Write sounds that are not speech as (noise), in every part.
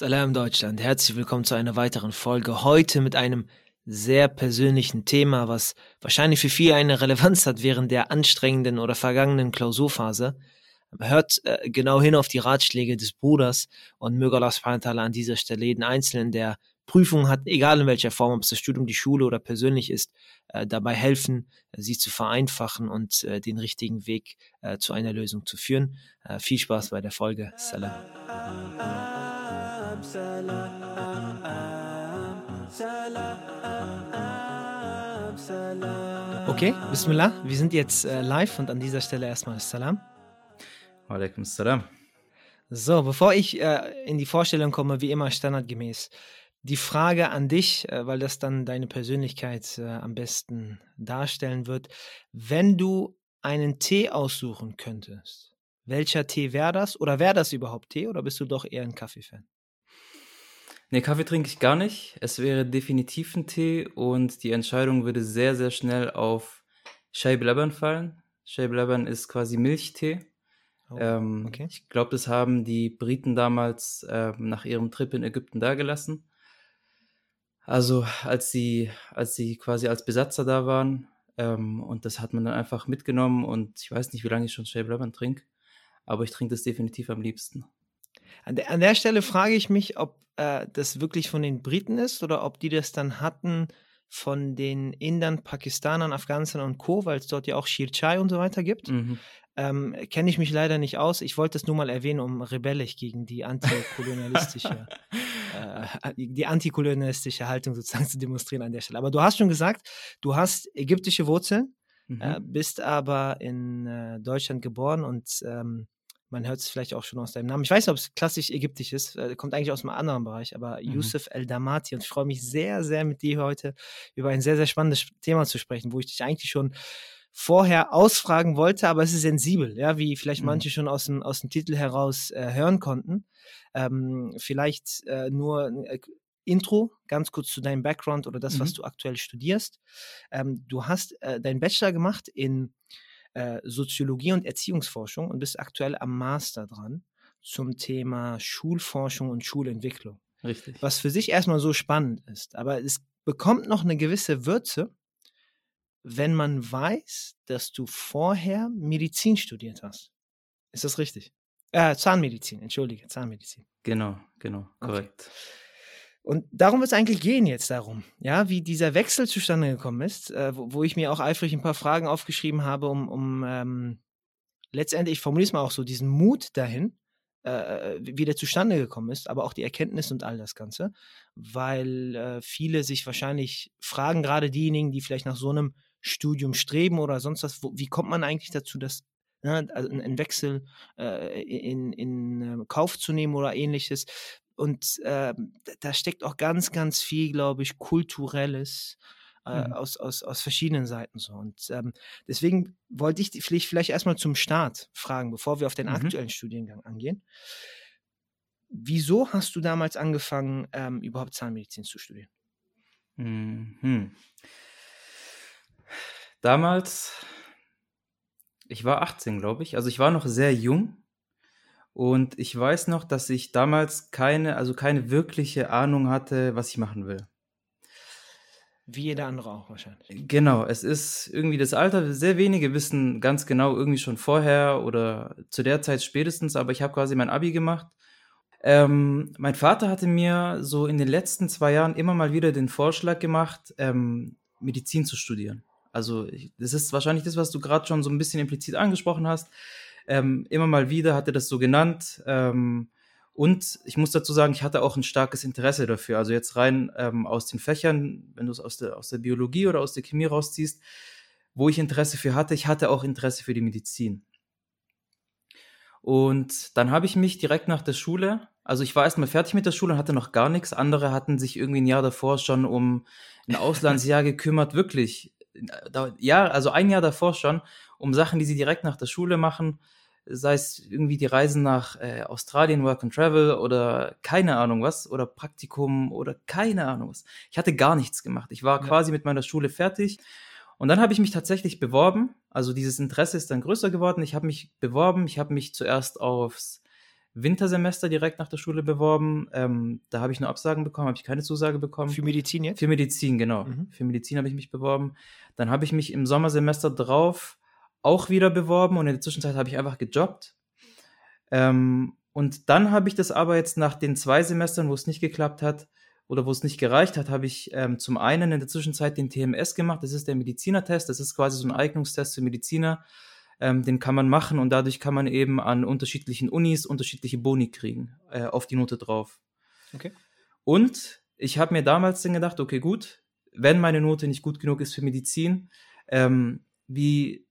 Salam Deutschland, herzlich willkommen zu einer weiteren Folge. Heute mit einem sehr persönlichen Thema, was wahrscheinlich für viele eine Relevanz hat während der anstrengenden oder vergangenen Klausurphase. Hört äh, genau hin auf die Ratschläge des Bruders und möge Allah subhanahu an dieser Stelle jeden Einzelnen, der Prüfungen hat, egal in welcher Form, ob es das Studium, die Schule oder persönlich ist, äh, dabei helfen, äh, sie zu vereinfachen und äh, den richtigen Weg äh, zu einer Lösung zu führen. Äh, viel Spaß bei der Folge. Salam. Okay, Bismillah, wir sind jetzt äh, live und an dieser Stelle erstmal Salam. Walaikum Salam. So, bevor ich äh, in die Vorstellung komme, wie immer standardgemäß, die Frage an dich, äh, weil das dann deine Persönlichkeit äh, am besten darstellen wird. Wenn du einen Tee aussuchen könntest, welcher Tee wäre das? Oder wäre das überhaupt Tee oder bist du doch eher ein Kaffeefan? Nee, Kaffee trinke ich gar nicht. Es wäre definitiv ein Tee und die Entscheidung würde sehr, sehr schnell auf Shai Laban fallen. Shai Laban ist quasi Milchtee. Oh, ähm, okay. Ich glaube, das haben die Briten damals äh, nach ihrem Trip in Ägypten dagelassen. Also als sie, als sie quasi als Besatzer da waren ähm, und das hat man dann einfach mitgenommen und ich weiß nicht, wie lange ich schon Shai Laban trinke, aber ich trinke das definitiv am liebsten. An der, an der Stelle frage ich mich, ob äh, das wirklich von den Briten ist oder ob die das dann hatten von den Indern, Pakistanern, Afghanistan und Co., weil es dort ja auch Shir Chai und so weiter gibt. Mhm. Ähm, Kenne ich mich leider nicht aus. Ich wollte es nur mal erwähnen, um rebellisch gegen die antikolonialistische, (laughs) äh, die antikolonialistische Haltung sozusagen zu demonstrieren an der Stelle. Aber du hast schon gesagt, du hast ägyptische Wurzeln, mhm. äh, bist aber in äh, Deutschland geboren und ähm, man hört es vielleicht auch schon aus deinem Namen. Ich weiß nicht, ob es klassisch ägyptisch ist, äh, kommt eigentlich aus einem anderen Bereich, aber mhm. Yusuf El-Damati. Und ich freue mich sehr, sehr mit dir heute über ein sehr, sehr spannendes Thema zu sprechen, wo ich dich eigentlich schon vorher ausfragen wollte, aber es ist sensibel, ja, wie vielleicht mhm. manche schon aus dem, aus dem Titel heraus äh, hören konnten. Ähm, vielleicht äh, nur äh, Intro, ganz kurz zu deinem Background oder das, mhm. was du aktuell studierst. Ähm, du hast äh, deinen Bachelor gemacht in äh, Soziologie und Erziehungsforschung und bist aktuell am Master dran zum Thema Schulforschung und Schulentwicklung. Richtig. Was für sich erstmal so spannend ist. Aber es bekommt noch eine gewisse Würze, wenn man weiß, dass du vorher Medizin studiert hast. Ist das richtig? Äh, Zahnmedizin, entschuldige, Zahnmedizin. Genau, genau, korrekt. Okay. Und darum wird es eigentlich gehen jetzt darum, ja, wie dieser Wechsel zustande gekommen ist, äh, wo, wo, ich mir auch eifrig ein paar Fragen aufgeschrieben habe, um, um ähm, letztendlich, ich formuliere es mal auch so, diesen Mut dahin, äh, wie der zustande gekommen ist, aber auch die Erkenntnis und all das Ganze, weil äh, viele sich wahrscheinlich fragen, gerade diejenigen, die vielleicht nach so einem Studium streben oder sonst was, wo, wie kommt man eigentlich dazu, dass ne, also einen Wechsel äh, in, in, in Kauf zu nehmen oder ähnliches. Und äh, da steckt auch ganz, ganz viel, glaube ich, kulturelles äh, mhm. aus, aus, aus verschiedenen Seiten so. Und ähm, deswegen wollte ich dich vielleicht erstmal zum Start fragen, bevor wir auf den mhm. aktuellen Studiengang angehen. Wieso hast du damals angefangen, ähm, überhaupt Zahnmedizin zu studieren? Mhm. Damals, ich war 18, glaube ich. Also ich war noch sehr jung und ich weiß noch, dass ich damals keine, also keine wirkliche Ahnung hatte, was ich machen will. Wie jeder andere auch wahrscheinlich. Genau, es ist irgendwie das Alter, sehr wenige wissen ganz genau irgendwie schon vorher oder zu der Zeit spätestens, aber ich habe quasi mein Abi gemacht. Ähm, mein Vater hatte mir so in den letzten zwei Jahren immer mal wieder den Vorschlag gemacht, ähm, Medizin zu studieren. Also das ist wahrscheinlich das, was du gerade schon so ein bisschen implizit angesprochen hast. Ähm, immer mal wieder hat er das so genannt. Ähm, und ich muss dazu sagen, ich hatte auch ein starkes Interesse dafür. Also jetzt rein ähm, aus den Fächern, wenn du es aus der, aus der Biologie oder aus der Chemie rausziehst, wo ich Interesse für hatte, ich hatte auch Interesse für die Medizin. Und dann habe ich mich direkt nach der Schule, also ich war erstmal fertig mit der Schule und hatte noch gar nichts. Andere hatten sich irgendwie ein Jahr davor schon um ein Auslandsjahr gekümmert, wirklich. Ja, also ein Jahr davor schon, um Sachen, die sie direkt nach der Schule machen sei es irgendwie die Reisen nach äh, Australien, Work and Travel oder keine Ahnung was oder Praktikum oder keine Ahnung was. Ich hatte gar nichts gemacht. Ich war ja. quasi mit meiner Schule fertig und dann habe ich mich tatsächlich beworben. Also dieses Interesse ist dann größer geworden. Ich habe mich beworben. Ich habe mich zuerst aufs Wintersemester direkt nach der Schule beworben. Ähm, da habe ich nur Absagen bekommen, habe ich keine Zusage bekommen. Für Medizin jetzt? Für Medizin, genau. Mhm. Für Medizin habe ich mich beworben. Dann habe ich mich im Sommersemester drauf auch wieder beworben und in der Zwischenzeit habe ich einfach gejobbt. Ähm, und dann habe ich das aber jetzt nach den zwei Semestern, wo es nicht geklappt hat oder wo es nicht gereicht hat, habe ich ähm, zum einen in der Zwischenzeit den TMS gemacht. Das ist der Medizinertest. Das ist quasi so ein Eignungstest für Mediziner. Ähm, den kann man machen und dadurch kann man eben an unterschiedlichen Unis unterschiedliche Boni kriegen, äh, auf die Note drauf. Okay. Und ich habe mir damals dann gedacht, okay, gut, wenn meine Note nicht gut genug ist für Medizin, ähm, wie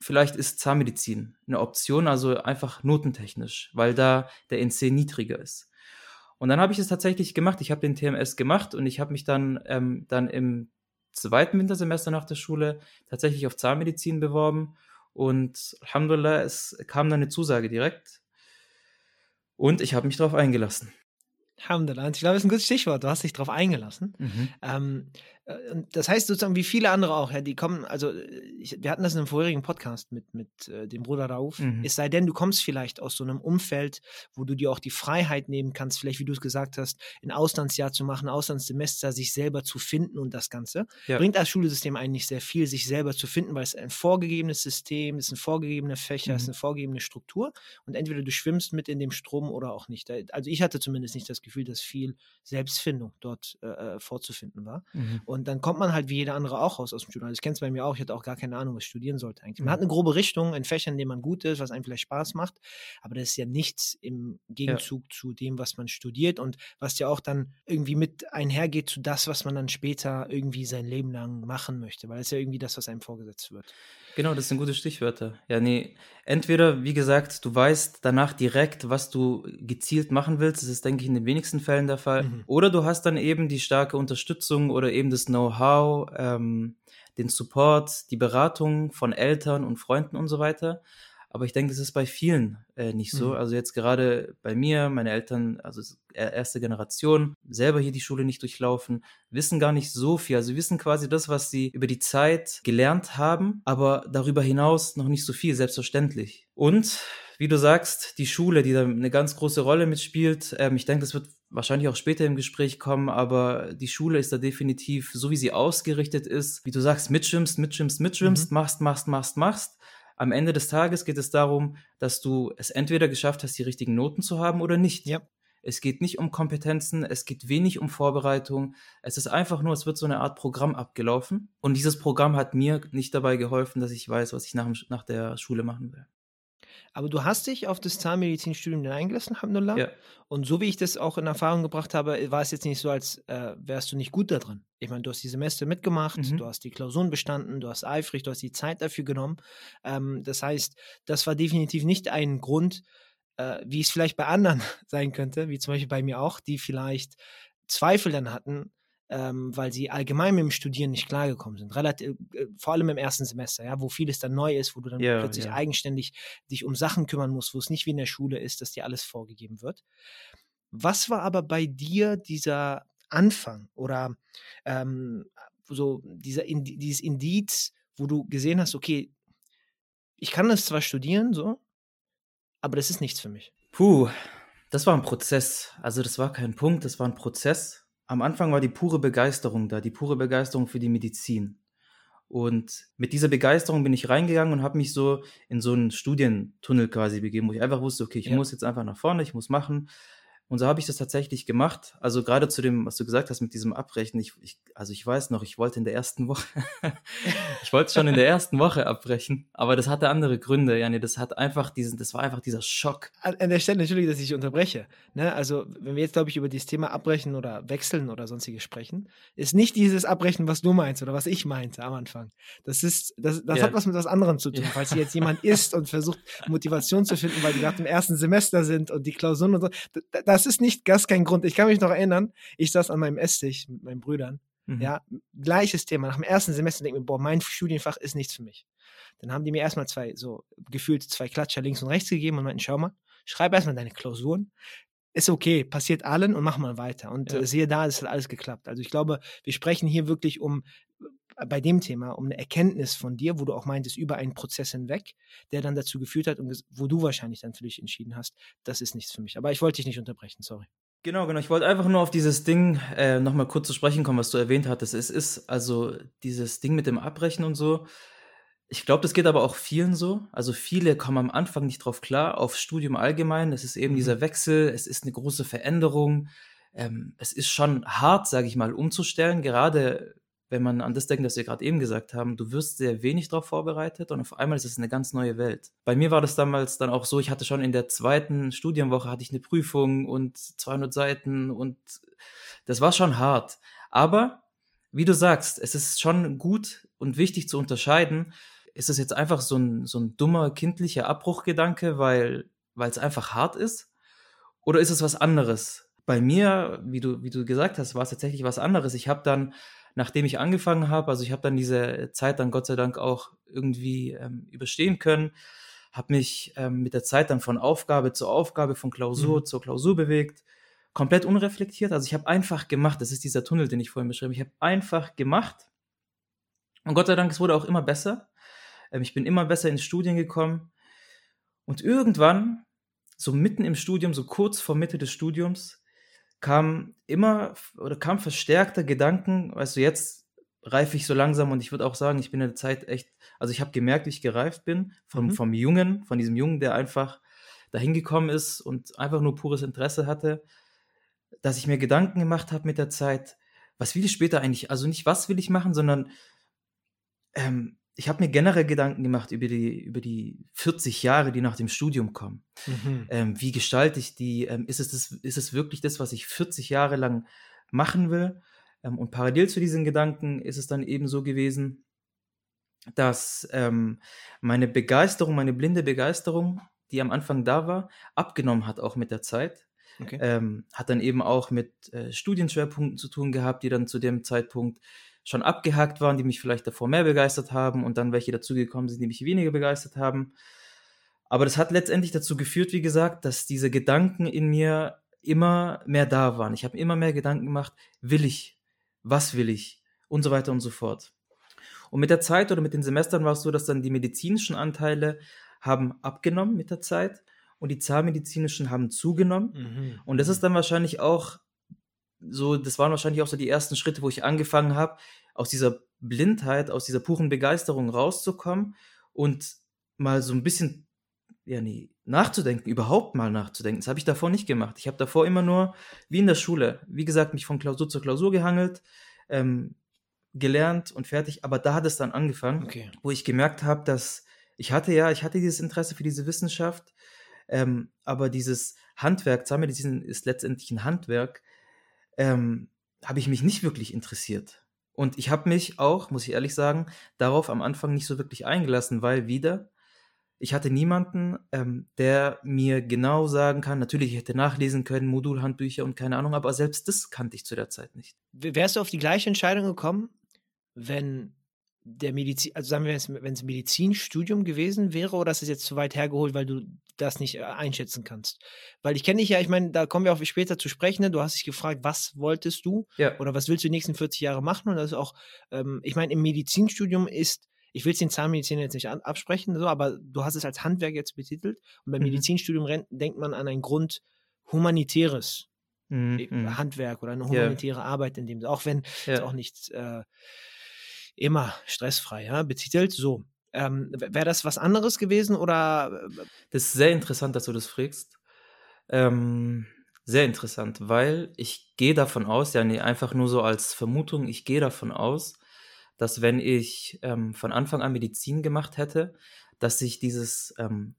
vielleicht ist Zahnmedizin eine Option, also einfach notentechnisch, weil da der NC niedriger ist. Und dann habe ich es tatsächlich gemacht. Ich habe den TMS gemacht und ich habe mich dann, ähm, dann im zweiten Wintersemester nach der Schule tatsächlich auf Zahnmedizin beworben. Und Alhamdulillah, es kam dann eine Zusage direkt. Und ich habe mich darauf eingelassen. Alhamdulillah. Ich glaube, das ist ein gutes Stichwort. Du hast dich darauf eingelassen. Mhm. Ähm, äh, das heißt sozusagen, wie viele andere auch, ja, die kommen, also ich, wir hatten das in einem vorherigen Podcast mit, mit äh, dem Bruder Rauf. Mhm. Es sei denn, du kommst vielleicht aus so einem Umfeld, wo du dir auch die Freiheit nehmen kannst, vielleicht, wie du es gesagt hast, ein Auslandsjahr zu machen, Auslandssemester, sich selber zu finden und das Ganze. Ja. Bringt das Schulsystem eigentlich sehr viel, sich selber zu finden, weil es ein vorgegebenes System, es sind vorgegebene Fächer, mhm. es ist eine vorgegebene Struktur und entweder du schwimmst mit in dem Strom oder auch nicht. Also ich hatte zumindest nicht das Gefühl, dass viel Selbstfindung dort äh, äh vorzufinden war. Mhm. Und und dann kommt man halt wie jeder andere auch raus aus dem Studium. Also ich kenne es bei mir auch, ich hatte auch gar keine Ahnung, was ich studieren sollte eigentlich. Man mhm. hat eine grobe Richtung in Fächern, in denen man gut ist, was einem vielleicht Spaß macht, aber das ist ja nichts im Gegenzug ja. zu dem, was man studiert und was ja auch dann irgendwie mit einhergeht zu das, was man dann später irgendwie sein Leben lang machen möchte, weil es ja irgendwie das, was einem vorgesetzt wird. Genau, das sind gute Stichwörter. Ja, nee, entweder, wie gesagt, du weißt danach direkt, was du gezielt machen willst. Das ist, denke ich, in den wenigsten Fällen der Fall. Mhm. Oder du hast dann eben die starke Unterstützung oder eben das Know-how, ähm, den Support, die Beratung von Eltern und Freunden und so weiter. Aber ich denke, das ist bei vielen äh, nicht so. Mhm. Also jetzt gerade bei mir, meine Eltern, also erste Generation, selber hier die Schule nicht durchlaufen, wissen gar nicht so viel. Also wissen quasi das, was sie über die Zeit gelernt haben, aber darüber hinaus noch nicht so viel, selbstverständlich. Und wie du sagst, die Schule, die da eine ganz große Rolle mitspielt. Ähm, ich denke, das wird wahrscheinlich auch später im Gespräch kommen, aber die Schule ist da definitiv, so wie sie ausgerichtet ist, wie du sagst, mitschwimmst, mitschwimmst, mitschwimmst, mhm. machst, machst, machst, machst am Ende des Tages geht es darum, dass du es entweder geschafft hast, die richtigen Noten zu haben oder nicht. Ja. Es geht nicht um Kompetenzen, es geht wenig um Vorbereitung. Es ist einfach nur, es wird so eine Art Programm abgelaufen. Und dieses Programm hat mir nicht dabei geholfen, dass ich weiß, was ich nach, nach der Schule machen will. Aber du hast dich auf das Zahnmedizinstudium eingelassen, Alhamdulillah. Ja. Und so wie ich das auch in Erfahrung gebracht habe, war es jetzt nicht so, als äh, wärst du nicht gut da drin. Ich meine, du hast die Semester mitgemacht, mhm. du hast die Klausuren bestanden, du hast eifrig, du hast die Zeit dafür genommen. Ähm, das heißt, das war definitiv nicht ein Grund, äh, wie es vielleicht bei anderen (laughs) sein könnte, wie zum Beispiel bei mir auch, die vielleicht Zweifel dann hatten, ähm, weil sie allgemein mit dem Studieren nicht klargekommen sind. Relativ, äh, vor allem im ersten Semester, ja, wo vieles dann neu ist, wo du dann ja, plötzlich ja. eigenständig dich um Sachen kümmern musst, wo es nicht wie in der Schule ist, dass dir alles vorgegeben wird. Was war aber bei dir dieser Anfang oder ähm, so dieser dieses Indiz, wo du gesehen hast, okay, ich kann das zwar studieren, so, aber das ist nichts für mich. Puh, das war ein Prozess. Also das war kein Punkt, das war ein Prozess am Anfang war die pure Begeisterung da, die pure Begeisterung für die Medizin. Und mit dieser Begeisterung bin ich reingegangen und habe mich so in so einen Studientunnel quasi begeben, wo ich einfach wusste, okay, ich ja. muss jetzt einfach nach vorne, ich muss machen. Und so habe ich das tatsächlich gemacht. Also gerade zu dem, was du gesagt hast mit diesem Abbrechen. Ich, ich, also ich weiß noch, ich wollte in der ersten Woche, (laughs) ich wollte schon in der ersten Woche abbrechen, aber das hatte andere Gründe. Ja, nee, das hat einfach diesen, das war einfach dieser Schock. An, der Stelle natürlich, dass ich unterbreche. Ne? Also wenn wir jetzt, glaube ich, über dieses Thema Abbrechen oder Wechseln oder sonstiges sprechen, ist nicht dieses Abbrechen, was du meinst oder was ich meinte am Anfang. Das ist, das, das ja. hat was mit was anderem zu tun. Ja. Falls hier jetzt jemand ist und versucht, Motivation zu finden, weil die gerade im ersten Semester sind und die Klausuren und so, das das ist nicht, das ist kein Grund. Ich kann mich noch erinnern, ich saß an meinem Esstisch mit meinen Brüdern. Mhm. Ja, gleiches Thema. Nach dem ersten Semester denke ich mir, boah, mein Studienfach ist nichts für mich. Dann haben die mir erstmal zwei, so gefühlt zwei Klatscher links und rechts gegeben und meinten, schau mal, schreib erstmal deine Klausuren, ist okay, passiert allen und mach mal weiter. Und Ja. äh, siehe da, es hat alles geklappt. Also ich glaube, wir sprechen hier wirklich um bei dem Thema um eine Erkenntnis von dir, wo du auch meintest, über einen Prozess hinweg, der dann dazu geführt hat und wo du wahrscheinlich dann für dich entschieden hast, das ist nichts für mich. Aber ich wollte dich nicht unterbrechen, sorry. Genau, genau. Ich wollte einfach nur auf dieses Ding äh, nochmal kurz zu sprechen kommen, was du erwähnt hattest. Es ist also dieses Ding mit dem Abbrechen und so. Ich glaube, das geht aber auch vielen so. Also viele kommen am Anfang nicht drauf klar, auf Studium allgemein. Es ist eben Mhm. dieser Wechsel, es ist eine große Veränderung. Ähm, es ist schon hart, sage ich mal, umzustellen, gerade wenn man an das denkt, was wir gerade eben gesagt haben, du wirst sehr wenig darauf vorbereitet und auf einmal ist es eine ganz neue Welt. Bei mir war das damals dann auch so, ich hatte schon in der zweiten Studienwoche hatte ich eine Prüfung und 200 Seiten und das war schon hart. Aber wie du sagst, es ist schon gut und wichtig zu unterscheiden, ist es jetzt einfach so ein, so ein dummer kindlicher Abbruchgedanke, weil weil es einfach hart ist? Oder ist es was anderes? Bei mir, wie du, wie du gesagt hast, war es tatsächlich was anderes. Ich habe dann, nachdem ich angefangen habe, also ich habe dann diese Zeit dann Gott sei Dank auch irgendwie ähm, überstehen können, habe mich ähm, mit der Zeit dann von Aufgabe zu Aufgabe, von Klausur Mhm. zur Klausur bewegt, komplett unreflektiert. Also ich habe einfach gemacht, das ist dieser Tunnel, den ich vorhin beschrieben habe. Ich habe einfach gemacht und Gott sei Dank, es wurde auch immer besser. Ähm, ich bin immer besser ins Studien gekommen und irgendwann, so mitten im Studium, so kurz vor Mitte des Studiums, kam immer oder kam verstärkter Gedanken, weißt du, jetzt reife ich so langsam und ich würde auch sagen, ich bin in der Zeit echt, also ich habe gemerkt, wie ich gereift bin vom, Mhm. vom Jungen, von diesem Jungen, der einfach dahin gekommen ist und einfach nur pures Interesse hatte, dass ich mir Gedanken gemacht habe mit der Zeit, was will ich später eigentlich, also nicht was will ich machen, sondern ähm, ich habe mir generell Gedanken gemacht über die, über die 40 Jahre, die nach dem Studium kommen. Mhm. Ähm, wie gestalte ich die? Ähm, ist, es das, ist es wirklich das, was ich 40 Jahre lang machen will? Ähm, und parallel zu diesen Gedanken ist es dann eben so gewesen, dass ähm, meine Begeisterung, meine blinde Begeisterung, die am Anfang da war, abgenommen hat, auch mit der Zeit. Okay. Ähm, hat dann eben auch mit äh, Studienschwerpunkten zu tun gehabt, die dann zu dem Zeitpunkt schon abgehakt waren, die mich vielleicht davor mehr begeistert haben und dann welche dazugekommen sind, die mich weniger begeistert haben. Aber das hat letztendlich dazu geführt, wie gesagt, dass diese Gedanken in mir immer mehr da waren. Ich habe immer mehr Gedanken gemacht, will ich, was will ich und so weiter und so fort. Und mit der Zeit oder mit den Semestern war es so, dass dann die medizinischen Anteile haben abgenommen mit der Zeit und die zahnmedizinischen haben zugenommen. Mhm. Und das ist dann wahrscheinlich auch so, das waren wahrscheinlich auch so die ersten Schritte, wo ich angefangen habe, aus dieser Blindheit, aus dieser puren Begeisterung rauszukommen und mal so ein bisschen, ja, nee, nachzudenken, überhaupt mal nachzudenken. Das habe ich davor nicht gemacht. Ich habe davor immer nur, wie in der Schule, wie gesagt, mich von Klausur zur Klausur gehangelt, ähm, gelernt und fertig. Aber da hat es dann angefangen Okay. wo ich gemerkt habe, dass ich hatte ja, ich hatte dieses Interesse für diese Wissenschaft, ähm, aber dieses Handwerk, Zahnmedizin ist letztendlich ein Handwerk, ähm, habe ich mich nicht wirklich interessiert. Und ich habe mich auch, muss ich ehrlich sagen, darauf am Anfang nicht so wirklich eingelassen, weil wieder, ich hatte niemanden, ähm, der mir genau sagen kann, natürlich, ich hätte nachlesen können, Modulhandbücher und keine Ahnung, aber selbst das kannte ich zu der Zeit nicht. Wärst du auf die gleiche Entscheidung gekommen, wenn der Medizin, also sagen wir, wenn es ein Medizinstudium gewesen wäre, oder ist es jetzt zu weit hergeholt, weil du das nicht äh, einschätzen kannst? Weil ich kenne dich ja, ich meine, da kommen wir auch später zu sprechen. Ne? Du hast dich gefragt, was wolltest du Ja, oder was willst du die nächsten 40 Jahre machen? Und das ist auch, ähm, ich meine, im Medizinstudium ist, ich will es den Zahnmedizin jetzt nicht an, absprechen, so, aber du hast es als Handwerk jetzt betitelt. Und beim Mhm. Medizinstudium ren- denkt man an ein Grund humanitäres mhm, mhm. Handwerk oder eine Ja. humanitäre Arbeit in dem, auch wenn ist ja. auch nicht äh, immer stressfrei ja, betitelt. So, ähm, wäre das was anderes gewesen oder äh, Das ist sehr interessant, dass du das fragst. Ähm, sehr interessant, weil ich gehe davon aus, ja, nee, einfach nur so als Vermutung, ich gehe davon aus, dass wenn ich ähm, von Anfang an Medizin gemacht hätte, dass sich dieses ähm,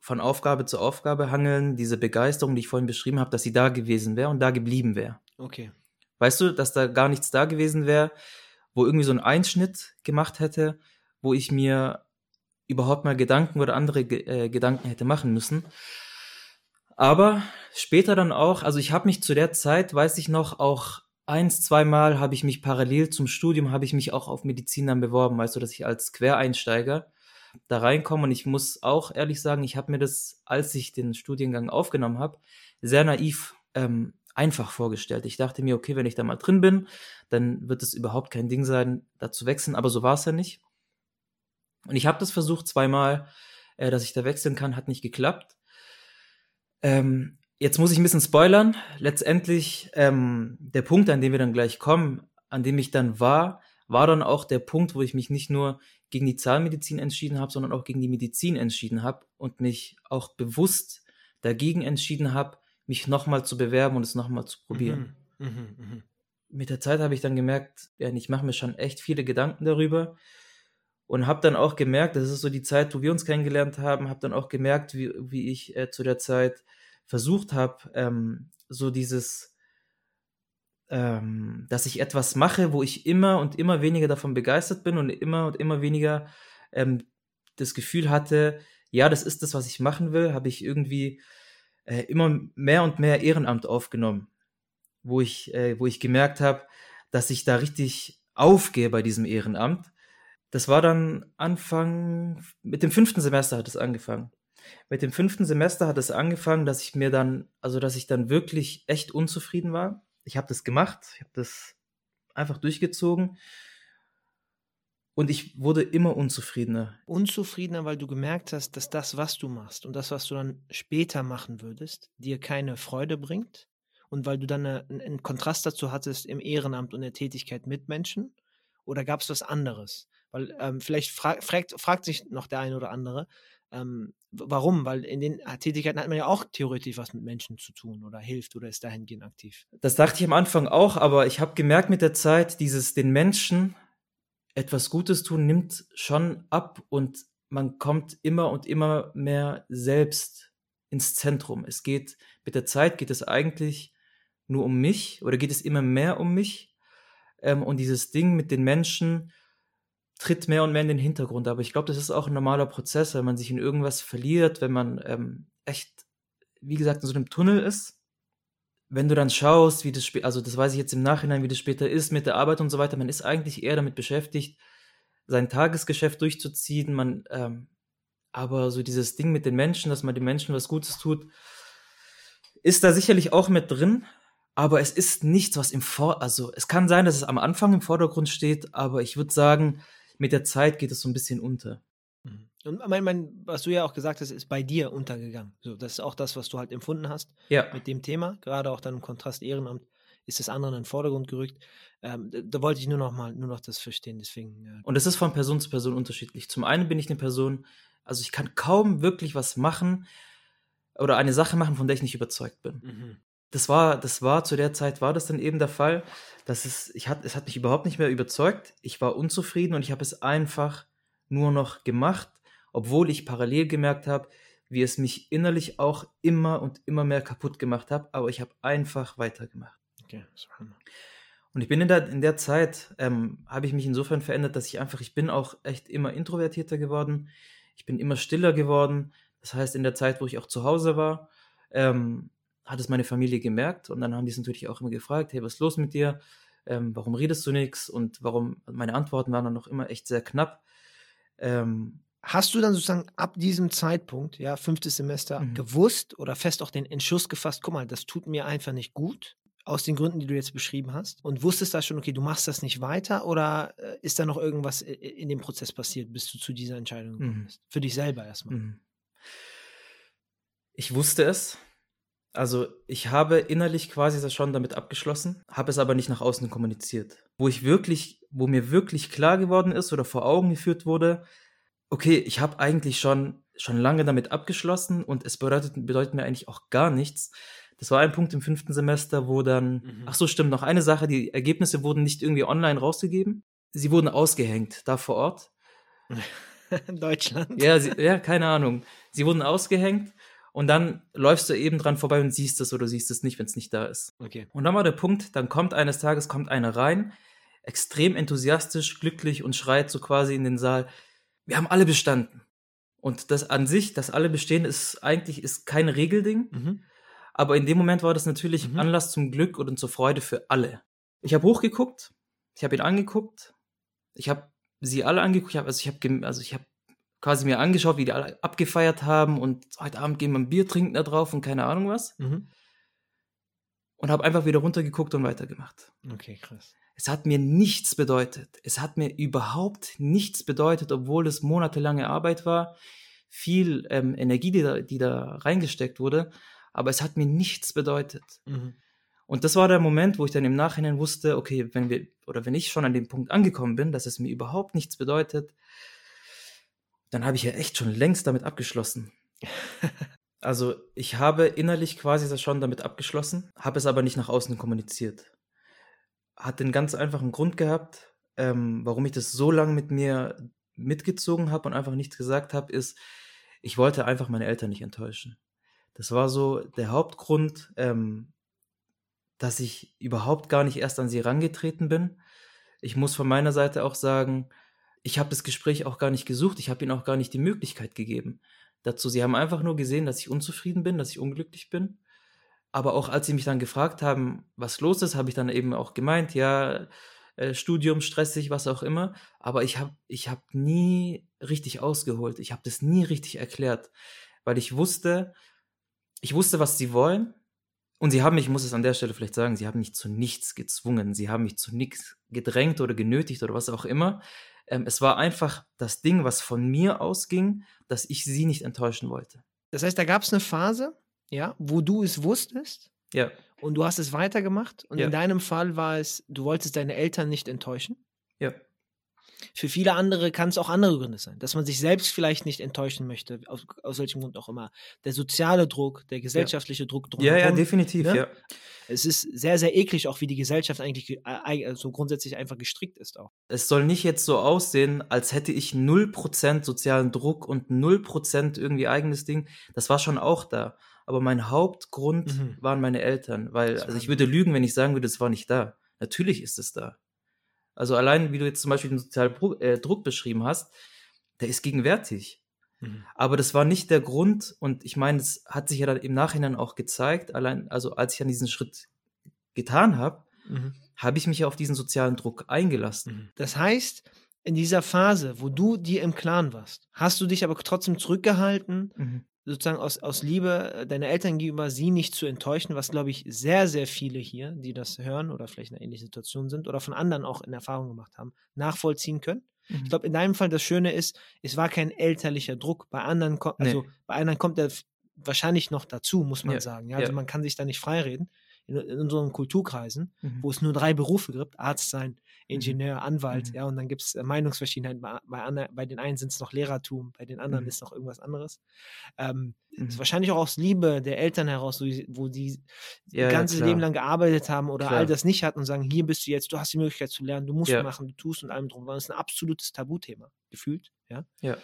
von Aufgabe zu Aufgabe hangeln, diese Begeisterung, die ich vorhin beschrieben habe, dass sie da gewesen wäre und da geblieben wäre. okay. Weißt du, dass da gar nichts da gewesen wäre, wo irgendwie so ein Einschnitt gemacht hätte, wo ich mir überhaupt mal Gedanken oder andere äh, Gedanken hätte machen müssen. Aber später dann auch, also ich habe mich zu der Zeit, weiß ich noch, auch eins, zweimal habe ich mich parallel zum Studium, habe ich mich auch auf Medizin dann beworben, weißt du, dass ich als Quereinsteiger da reinkommen. Und ich muss auch ehrlich sagen, ich habe mir das, als ich den Studiengang aufgenommen habe, sehr naiv ähm, einfach vorgestellt. Ich dachte mir, okay, wenn ich da mal drin bin, dann wird es überhaupt kein Ding sein, da zu wechseln. Aber so war es ja nicht. Und ich habe das versucht zweimal, äh, dass ich da wechseln kann, hat nicht geklappt. Ähm, jetzt muss ich ein bisschen spoilern. Letztendlich ähm, der Punkt, an dem wir dann gleich kommen, an dem ich dann war, war dann auch der Punkt, wo ich mich nicht nur gegen die Zahnmedizin entschieden habe, sondern auch gegen die Medizin entschieden habe und mich auch bewusst dagegen entschieden habe, mich nochmal zu bewerben und es nochmal zu probieren. Mhm, mh, mh. Mit der Zeit habe ich dann gemerkt, ja, ich mache mir schon echt viele Gedanken darüber und habe dann auch gemerkt, das ist so die Zeit, wo wir uns kennengelernt haben, habe dann auch gemerkt, wie, wie ich äh, zu der Zeit versucht habe, ähm, so dieses ähm, dass ich etwas mache, wo ich immer und immer weniger davon begeistert bin und immer und immer weniger ähm, das Gefühl hatte, ja, das ist das, was ich machen will, habe ich irgendwie äh, immer mehr und mehr Ehrenamt aufgenommen, wo ich, äh, wo ich gemerkt habe, dass ich da richtig aufgehe bei diesem Ehrenamt. Das war dann Anfang, mit dem fünften Semester hat es angefangen. Mit dem fünften Semester hat es angefangen, dass ich mir dann, also dass ich dann wirklich echt unzufrieden war ich habe das gemacht, ich habe das einfach durchgezogen und ich wurde immer unzufriedener. Unzufriedener, weil du gemerkt hast, dass das, was du machst und das, was du dann später machen würdest, dir keine Freude bringt und weil du dann eine, einen Kontrast dazu hattest im Ehrenamt und der Tätigkeit mit Menschen? Oder gab es was anderes? Weil ähm, vielleicht fra fragt, fragt sich noch der eine oder andere, ähm, warum? Weil in den Tätigkeiten hat man ja auch theoretisch was mit Menschen zu tun oder hilft oder ist dahingehend aktiv. Das dachte ich am Anfang auch, aber ich habe gemerkt mit der Zeit, dieses den Menschen etwas Gutes tun nimmt schon ab und man kommt immer und immer mehr selbst ins Zentrum. Es geht mit der Zeit geht es eigentlich nur um mich oder geht es immer mehr um mich ähm, und dieses Ding mit den Menschen tritt mehr und mehr in den Hintergrund. Aber ich glaube, das ist auch ein normaler Prozess, wenn man sich in irgendwas verliert, wenn man ähm, echt, wie gesagt, in so einem Tunnel ist. Wenn du dann schaust, wie das, also das weiß ich jetzt im Nachhinein, wie das später ist mit der Arbeit und so weiter, man ist eigentlich eher damit beschäftigt, sein Tagesgeschäft durchzuziehen. Man, ähm, aber so dieses Ding mit den Menschen, dass man den Menschen was Gutes tut, ist da sicherlich auch mit drin. Aber es ist nichts, was im Vor, also es kann sein, dass es am Anfang im Vordergrund steht, aber ich würde sagen, mit der Zeit geht es so ein bisschen unter. Mhm. Und mein, mein, was du ja auch gesagt hast, ist bei dir untergegangen. So, das ist auch das, was du halt empfunden hast ja. mit dem Thema. Gerade auch dann im Kontrast Ehrenamt ist das andere in den Vordergrund gerückt. Ähm, da wollte ich nur noch mal nur noch das verstehen. Deswegen. Äh. Und es ist von Person zu Person unterschiedlich. Zum einen bin ich eine Person, also ich kann kaum wirklich was machen oder eine Sache machen, von der ich nicht überzeugt bin. Mhm das war, das war zu der Zeit war das dann eben der Fall, dass es, ich hat, es hat mich überhaupt nicht mehr überzeugt. Ich war unzufrieden und ich habe es einfach nur noch gemacht, obwohl ich parallel gemerkt habe, wie es mich innerlich auch immer und immer mehr kaputt gemacht hat, aber ich habe einfach weitergemacht. Okay, und ich bin in der, in der Zeit, ähm, habe ich mich insofern verändert, dass ich einfach, ich bin auch echt immer introvertierter geworden. Ich bin immer stiller geworden. Das heißt, in der Zeit, wo ich auch zu Hause war, ähm, hat es meine Familie gemerkt und dann haben die es natürlich auch immer gefragt, hey, was ist los mit dir? Ähm, warum redest du nichts? Und warum, meine Antworten waren dann noch immer echt sehr knapp. Ähm, Hast du dann sozusagen ab diesem Zeitpunkt, ja, fünftes Semester, mhm. gewusst oder fest auch den Entschluss gefasst, guck mal, das tut mir einfach nicht gut, aus den Gründen, die du jetzt beschrieben hast? Und wusstest da schon, okay, du machst das nicht weiter oder äh, ist da noch irgendwas in dem Prozess passiert, bis du zu dieser Entscheidung gekommen mhm. bist? Für dich selber erstmal. Mhm. Ich wusste es, also ich habe innerlich quasi das schon damit abgeschlossen, habe es aber nicht nach außen kommuniziert. Wo ich wirklich, wo mir wirklich klar geworden ist oder vor Augen geführt wurde, okay, ich habe eigentlich schon schon lange damit abgeschlossen und es bedeutet, bedeutet mir eigentlich auch gar nichts. Das war ein Punkt im fünften Semester, wo dann, mhm. ach so, stimmt, noch eine Sache, die Ergebnisse wurden nicht irgendwie online rausgegeben. Sie wurden ausgehängt, da vor Ort. (laughs) Deutschland? Ja, sie, ja, keine Ahnung. Sie wurden ausgehängt und dann läufst du eben dran vorbei und siehst es oder siehst es nicht, wenn es nicht da ist. Okay. Und dann war der Punkt, dann kommt eines Tages kommt einer rein, extrem enthusiastisch, glücklich und schreit so quasi in den Saal, wir haben alle bestanden. Und das an sich, dass alle bestehen, ist eigentlich ist kein Regelding. Mhm. Aber in dem Moment war das natürlich mhm. Anlass zum Glück und zur Freude für alle. Ich habe hochgeguckt, ich habe ihn angeguckt, ich habe sie alle angeguckt, ich hab, also ich habe also ich habe quasi mir angeschaut, wie die alle abgefeiert haben und heute Abend gehen wir ein Bier trinken da drauf und keine Ahnung was. Mhm. Und habe einfach wieder runtergeguckt und weitergemacht. Okay, krass. Es hat mir nichts bedeutet. Es hat mir überhaupt nichts bedeutet, obwohl es monatelange Arbeit war, viel ähm, Energie, die da, die da reingesteckt wurde, aber es hat mir nichts bedeutet. Mhm. Und das war der Moment, wo ich dann im Nachhinein wusste, okay, wenn wir oder wenn ich schon an dem Punkt angekommen bin, dass es mir überhaupt nichts bedeutet, dann habe ich ja echt schon längst damit abgeschlossen. also ich habe innerlich quasi schon damit abgeschlossen, habe es aber nicht nach außen kommuniziert. Hat den ganz einfachen Grund gehabt, ähm, warum ich das so lange mit mir mitgezogen habe und einfach nichts gesagt habe, ist, ich wollte einfach meine Eltern nicht enttäuschen. Das war so der Hauptgrund, ähm, dass ich überhaupt gar nicht erst an sie herangetreten bin. Ich muss von meiner Seite auch sagen, ich habe das Gespräch auch gar nicht gesucht, ich habe ihnen auch gar nicht die Möglichkeit gegeben dazu. Sie haben einfach nur gesehen, dass ich unzufrieden bin, dass ich unglücklich bin. Aber auch als sie mich dann gefragt haben, was los ist, habe ich dann eben auch gemeint, ja, äh, Studium stressig, was auch immer. Aber ich habe ich hab nie richtig ausgeholt. Ich habe das nie richtig erklärt, weil ich wusste, ich wusste, was sie wollen und sie haben mich, ich muss es an der Stelle vielleicht sagen, sie haben mich zu nichts gezwungen. Sie haben mich zu nichts gedrängt oder genötigt oder was auch immer. Ähm, es war einfach das Ding, was von mir ausging, dass ich sie nicht enttäuschen wollte. Das heißt, da gab es eine Phase, ja, wo du es wusstest. Ja. Und du hast es weitergemacht. Und Ja. in deinem Fall war es, du wolltest deine Eltern nicht enttäuschen. Ja. Für viele andere kann es auch andere Gründe sein, dass man sich selbst vielleicht nicht enttäuschen möchte, aus, aus welchem Grund auch immer. Der soziale Druck, der gesellschaftliche Druck Ja, ja, drumherum. definitiv, ne? ja. Es ist sehr, sehr eklig, auch wie die Gesellschaft eigentlich ge- äh, so grundsätzlich einfach gestrickt ist auch. Es soll nicht jetzt so aussehen, als hätte ich 0% sozialen Druck und 0% irgendwie eigenes Ding. Das war schon auch da. Aber mein Hauptgrund Mhm. waren meine Eltern, weil, also ich würde lügen, wenn ich sagen würde, es war nicht da. Natürlich ist es da. Also allein, wie du jetzt zum Beispiel den sozialen äh, Druck beschrieben hast, der ist gegenwärtig. Aber das war nicht der Grund und ich meine, es hat sich ja dann im Nachhinein auch gezeigt, allein, also als ich an diesen Schritt getan habe, Mhm. habe ich mich ja auf diesen sozialen Druck eingelassen. Das heißt, in dieser Phase, wo du dir im Klaren warst, hast du dich aber trotzdem zurückgehalten, Mhm. Sozusagen aus, aus Liebe äh, deiner Eltern gegenüber, sie nicht zu enttäuschen, was, glaube ich, sehr, sehr viele hier, die das hören oder vielleicht in einer ähnlichen Situation sind oder von anderen auch in Erfahrung gemacht haben, nachvollziehen können. Mhm. Ich glaube, in deinem Fall das Schöne ist, es war kein elterlicher Druck. Bei anderen, also Nee. bei anderen kommt der f- wahrscheinlich noch dazu, muss man Ja, sagen. Ja, also ja. man kann sich da nicht freireden. In, in unseren Kulturkreisen, Mhm. wo es nur drei Berufe gibt, Arzt sein, Ingenieur, Anwalt, Mhm. ja, und dann gibt es Meinungsverschiedenheiten. Bei, bei, den einen sind es noch Lehrertum, bei den anderen Mhm. ist noch irgendwas anderes. Ähm, Mhm. ist wahrscheinlich auch aus Liebe der Eltern heraus, wo die, Ja, ihr ja. Leben lang gearbeitet haben oder Klar. all das nicht hatten und sagen, hier bist du jetzt, du hast die Möglichkeit zu lernen, du musst Ja. machen, du tust und allem drum. Das ist ein absolutes Tabuthema, gefühlt, ja. Ja.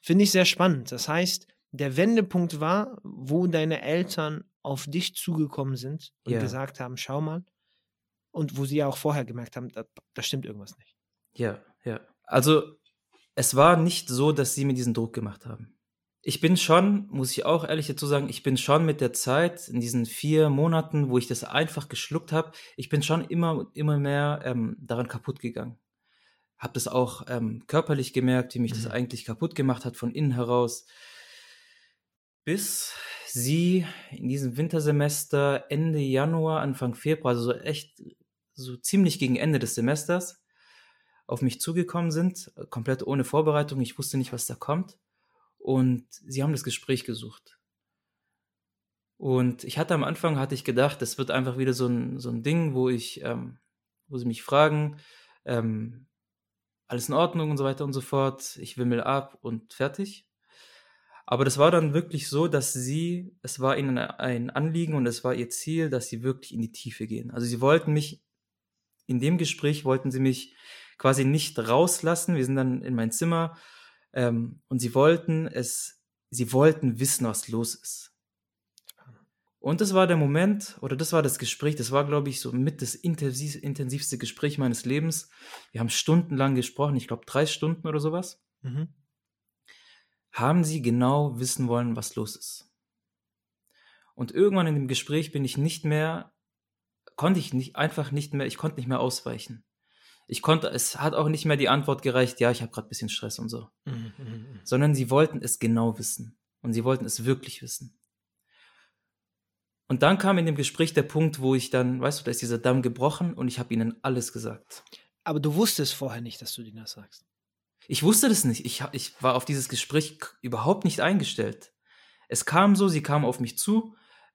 Finde ich sehr spannend. Das heißt, der Wendepunkt war, wo deine Eltern auf dich zugekommen sind und gesagt haben, schau mal. Und wo sie ja auch vorher gemerkt haben, da, da stimmt irgendwas nicht. Ja, ja. Also, es war nicht so, dass sie mir diesen Druck gemacht haben. Ich bin schon, muss ich auch ehrlich dazu sagen, ich bin schon mit der Zeit, in diesen vier Monaten, wo ich das einfach geschluckt habe, ich bin schon immer, immer mehr ähm, daran kaputt gegangen. Hab das auch ähm, körperlich gemerkt, wie mich das Mhm. eigentlich kaputt gemacht hat von innen heraus. Bis sie in diesem Wintersemester Ende Januar, Anfang Februar, also so echt so ziemlich gegen Ende des Semesters, auf mich zugekommen sind, komplett ohne Vorbereitung. Ich wusste nicht, was da kommt. Und sie haben das Gespräch gesucht. Und ich hatte am Anfang, hatte ich gedacht, das wird einfach wieder so ein, so ein Ding, wo ich, ähm, wo sie mich fragen, ähm, alles in Ordnung und so weiter und so fort. Ich wimmel ab und fertig. Aber das war dann wirklich so, dass sie, es war ihnen ein Anliegen und es war ihr Ziel, dass sie wirklich in die Tiefe gehen. Also sie wollten mich, in dem Gespräch wollten sie mich quasi nicht rauslassen. Wir sind dann in mein Zimmer ähm, und sie wollten es, sie wollten wissen, was los ist. Und das war der Moment, oder das war das Gespräch, das war, glaube ich, so mit das intensiv, intensivste Gespräch meines Lebens. Wir haben stundenlang gesprochen, ich glaube drei Stunden oder sowas. Mhm. Haben sie genau wissen wollen, was los ist. Und irgendwann in dem Gespräch bin ich nicht mehr, konnte ich nicht, einfach nicht mehr, ich konnte nicht mehr ausweichen. Ich konnte, es hat auch nicht mehr die Antwort gereicht, ja, ich habe gerade ein bisschen Stress und so. Mhm, mhm, mhm, Sondern sie wollten es genau wissen. Und sie wollten es wirklich wissen. Und dann kam in dem Gespräch der Punkt, wo ich dann, weißt du, da ist dieser Damm gebrochen und ich habe ihnen alles gesagt. Aber du wusstest vorher nicht, dass du ihnen das sagst. Ich wusste das nicht. Ich, ich war auf dieses Gespräch überhaupt nicht eingestellt. Es kam so, sie kamen auf mich zu,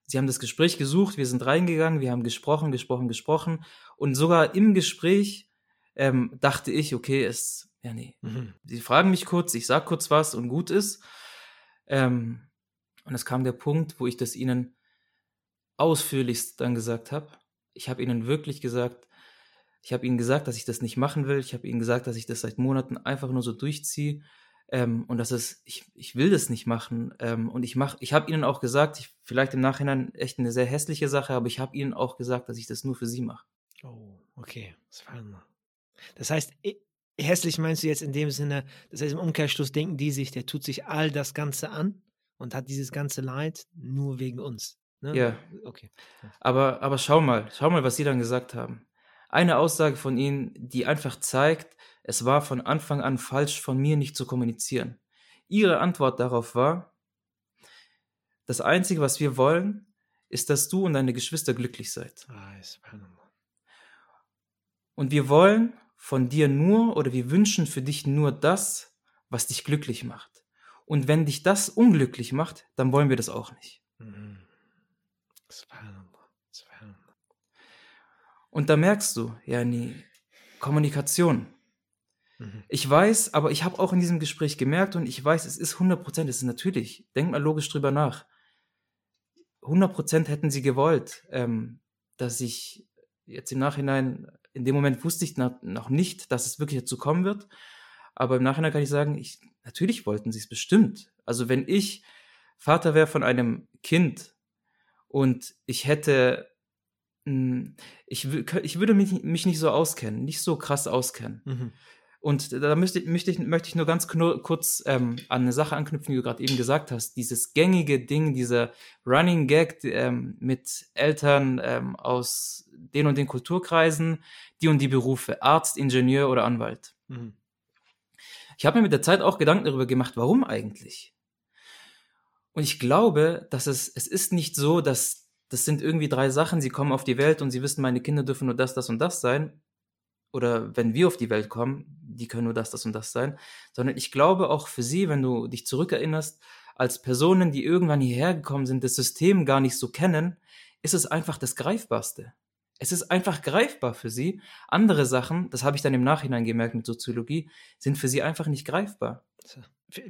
sie haben das Gespräch gesucht, wir sind reingegangen, wir haben gesprochen, gesprochen, gesprochen. Und sogar im Gespräch ähm, dachte ich, okay, es, ja, nee. Mhm. Sie fragen mich kurz, ich sag kurz was und gut ist. Ähm, und es kam der Punkt, wo ich das ihnen ausführlichst dann gesagt habe. Ich habe ihnen wirklich gesagt, ich habe ihnen gesagt, dass ich das nicht machen will. Ich habe ihnen gesagt, dass ich das seit Monaten einfach nur so durchziehe. Ähm, und dass es, ich, ich will das nicht machen. Ähm, und ich mach, ich habe ihnen auch gesagt, ich, vielleicht im Nachhinein echt eine sehr hässliche Sache, aber ich habe ihnen auch gesagt, dass ich das nur für sie mache. Oh, okay. Das heißt, hässlich meinst du jetzt in dem Sinne, das heißt im Umkehrschluss denken die sich, der tut sich all das Ganze an und hat dieses ganze Leid nur wegen uns. Ne? Ja. Okay. Aber, aber schau mal, schau mal, was sie dann gesagt haben. Eine Aussage von ihnen, die einfach zeigt, es war von Anfang an falsch von mir nicht zu kommunizieren. Ihre Antwort darauf war, das Einzige, was wir wollen, ist, dass du und deine Geschwister glücklich seid. Ah, und wir wollen von dir nur oder wir wünschen für dich nur das, was dich glücklich macht. Und wenn dich das unglücklich macht, dann wollen wir das auch nicht. Mhm. Und da merkst du, ja, nee, Kommunikation. Mhm. Ich weiß, aber ich habe auch in diesem Gespräch gemerkt und ich weiß, es ist 100 Prozent, es ist natürlich, denk mal logisch drüber nach. 100 Prozent hätten sie gewollt, ähm, dass ich jetzt im Nachhinein, in dem Moment wusste ich noch nicht, dass es wirklich dazu kommen wird. Aber im Nachhinein kann ich sagen, ich, natürlich wollten sie es bestimmt. Also wenn ich Vater wäre von einem Kind und ich hätte hm, ich, ich würde mich, mich nicht so auskennen, nicht so krass auskennen. Mhm. Und da möchte, möchte, ich, möchte ich nur ganz kurz ähm, an eine Sache anknüpfen, die du gerade eben gesagt hast. Dieses gängige Ding, dieser Running Gag ähm, mit Eltern ähm, aus den und den Kulturkreisen, die und die Berufe, Arzt, Ingenieur oder Anwalt. Mhm. Ich habe mir mit der Zeit auch Gedanken darüber gemacht, warum eigentlich? Und ich glaube, dass es, es ist nicht so, dass das sind irgendwie drei Sachen, sie kommen auf die Welt und sie wissen, meine Kinder dürfen nur das, das und das sein. Oder wenn wir auf die Welt kommen, die können nur das, das und das sein. Sondern ich glaube auch für sie, wenn du dich zurückerinnerst, als Personen, die irgendwann hierher gekommen sind, das System gar nicht so kennen, ist es einfach das Greifbarste. Es ist einfach greifbar für sie. Andere Sachen, das habe ich dann im Nachhinein gemerkt mit Soziologie, sind für sie einfach nicht greifbar.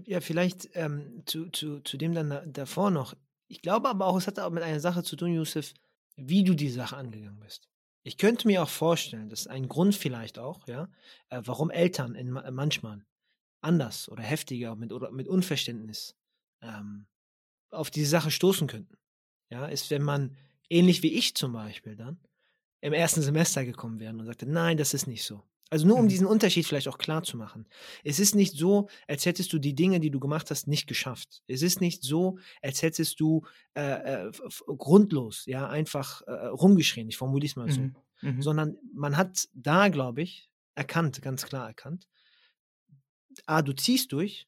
Ja, vielleicht ähm, zu, zu, zu dem dann davor noch. Ich glaube aber auch, es hat auch mit einer Sache zu tun, Yusuf, wie du die Sache angegangen bist. Ich könnte mir auch vorstellen, das ist ein Grund vielleicht auch, ja, äh, warum Eltern in, manchmal anders oder heftiger mit, oder mit Unverständnis ähm, auf diese Sache stoßen könnten. Ja, ist, wenn man ähnlich wie ich zum Beispiel dann im ersten Semester gekommen wäre und sagte, nein, das ist nicht so. Also nur um mhm. diesen Unterschied vielleicht auch klar zu machen. Es ist nicht so, als hättest du die Dinge, die du gemacht hast, nicht geschafft. Es ist nicht so, als hättest du äh, äh, grundlos, ja, einfach äh, rumgeschrien. Ich formuliere es mal so. Mhm. Mhm. Sondern man hat da, glaube ich, erkannt, ganz klar erkannt. A, du ziehst durch.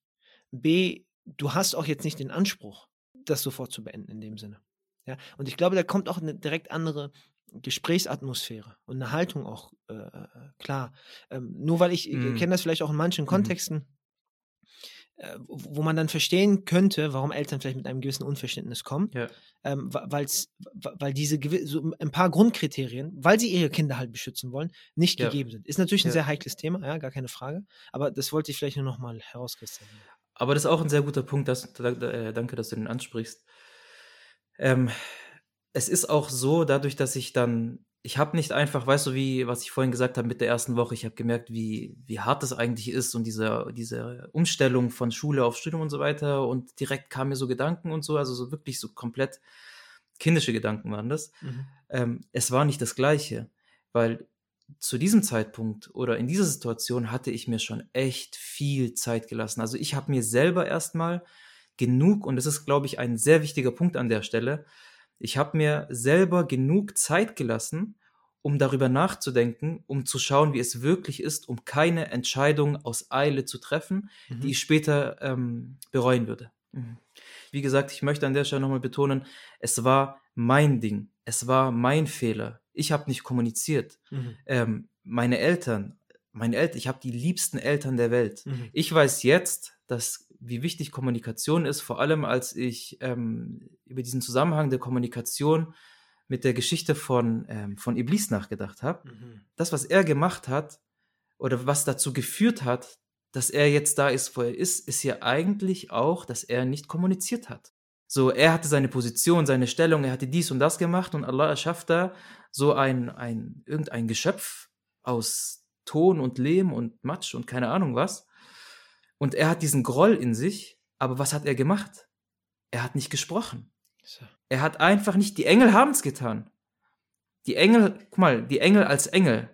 B, du hast auch jetzt nicht den Anspruch, das sofort zu beenden in dem Sinne. Ja, und ich glaube, da kommt auch eine direkt andere Gesprächsatmosphäre und eine Haltung auch äh, äh klar. Ähm, nur weil ich, mhm. kenne das vielleicht auch in manchen mhm. Kontexten, äh, wo man dann verstehen könnte, warum Eltern vielleicht mit einem gewissen Unverständnis kommen, ja. ähm, weil's, weil diese so ein paar Grundkriterien, weil sie ihre Kinder halt beschützen wollen, nicht ja. gegeben sind. Ist natürlich ein ja. sehr heikles Thema, ja, gar keine Frage. Aber das wollte ich vielleicht nur noch mal herauskristallisieren. Aber das ist auch ein sehr guter Punkt, dass, äh, danke, dass du den ansprichst. Ähm, es ist auch so, dadurch, dass ich dann, ich habe nicht einfach, weißt du, wie, was ich vorhin gesagt habe mit der ersten Woche, ich habe gemerkt, wie, wie hart das eigentlich ist und diese, diese Umstellung von Schule auf Studium und so weiter und direkt kamen mir so Gedanken und so, also so wirklich so komplett kindische Gedanken waren das. Mhm. Ähm, es war nicht das Gleiche, weil zu diesem Zeitpunkt oder in dieser Situation hatte ich mir schon echt viel Zeit gelassen. Also ich habe mir selber erstmal genug, und das ist, glaube ich, ein sehr wichtiger Punkt an der Stelle, ich habe mir selber genug Zeit gelassen, um darüber nachzudenken, um zu schauen, wie es wirklich ist, um keine Entscheidung aus Eile zu treffen, Mhm. die ich später ähm, bereuen würde. Mhm. Wie gesagt, ich möchte an der Stelle nochmal betonen, es war mein Ding, es war mein Fehler. Ich habe nicht kommuniziert. Mhm. Ähm, meine Eltern, meine Eltern, ich habe die liebsten Eltern der Welt. Mhm. Ich weiß jetzt, dass wie wichtig Kommunikation ist, vor allem als ich ähm, über diesen Zusammenhang der Kommunikation mit der Geschichte von, ähm, von Iblis nachgedacht habe. Mhm. Das, was er gemacht hat oder was dazu geführt hat, dass er jetzt da ist, wo er ist, ist ja eigentlich auch, dass er nicht kommuniziert hat. So, er hatte seine Position, seine Stellung, er hatte dies und das gemacht und Allah erschafft da so ein, ein, irgendein Geschöpf aus Ton und Lehm und Matsch und keine Ahnung was. Und er hat diesen Groll in sich, aber was hat er gemacht? Er hat nicht gesprochen. Er hat einfach nicht, die Engel haben es getan. Die Engel, guck mal, die Engel als Engel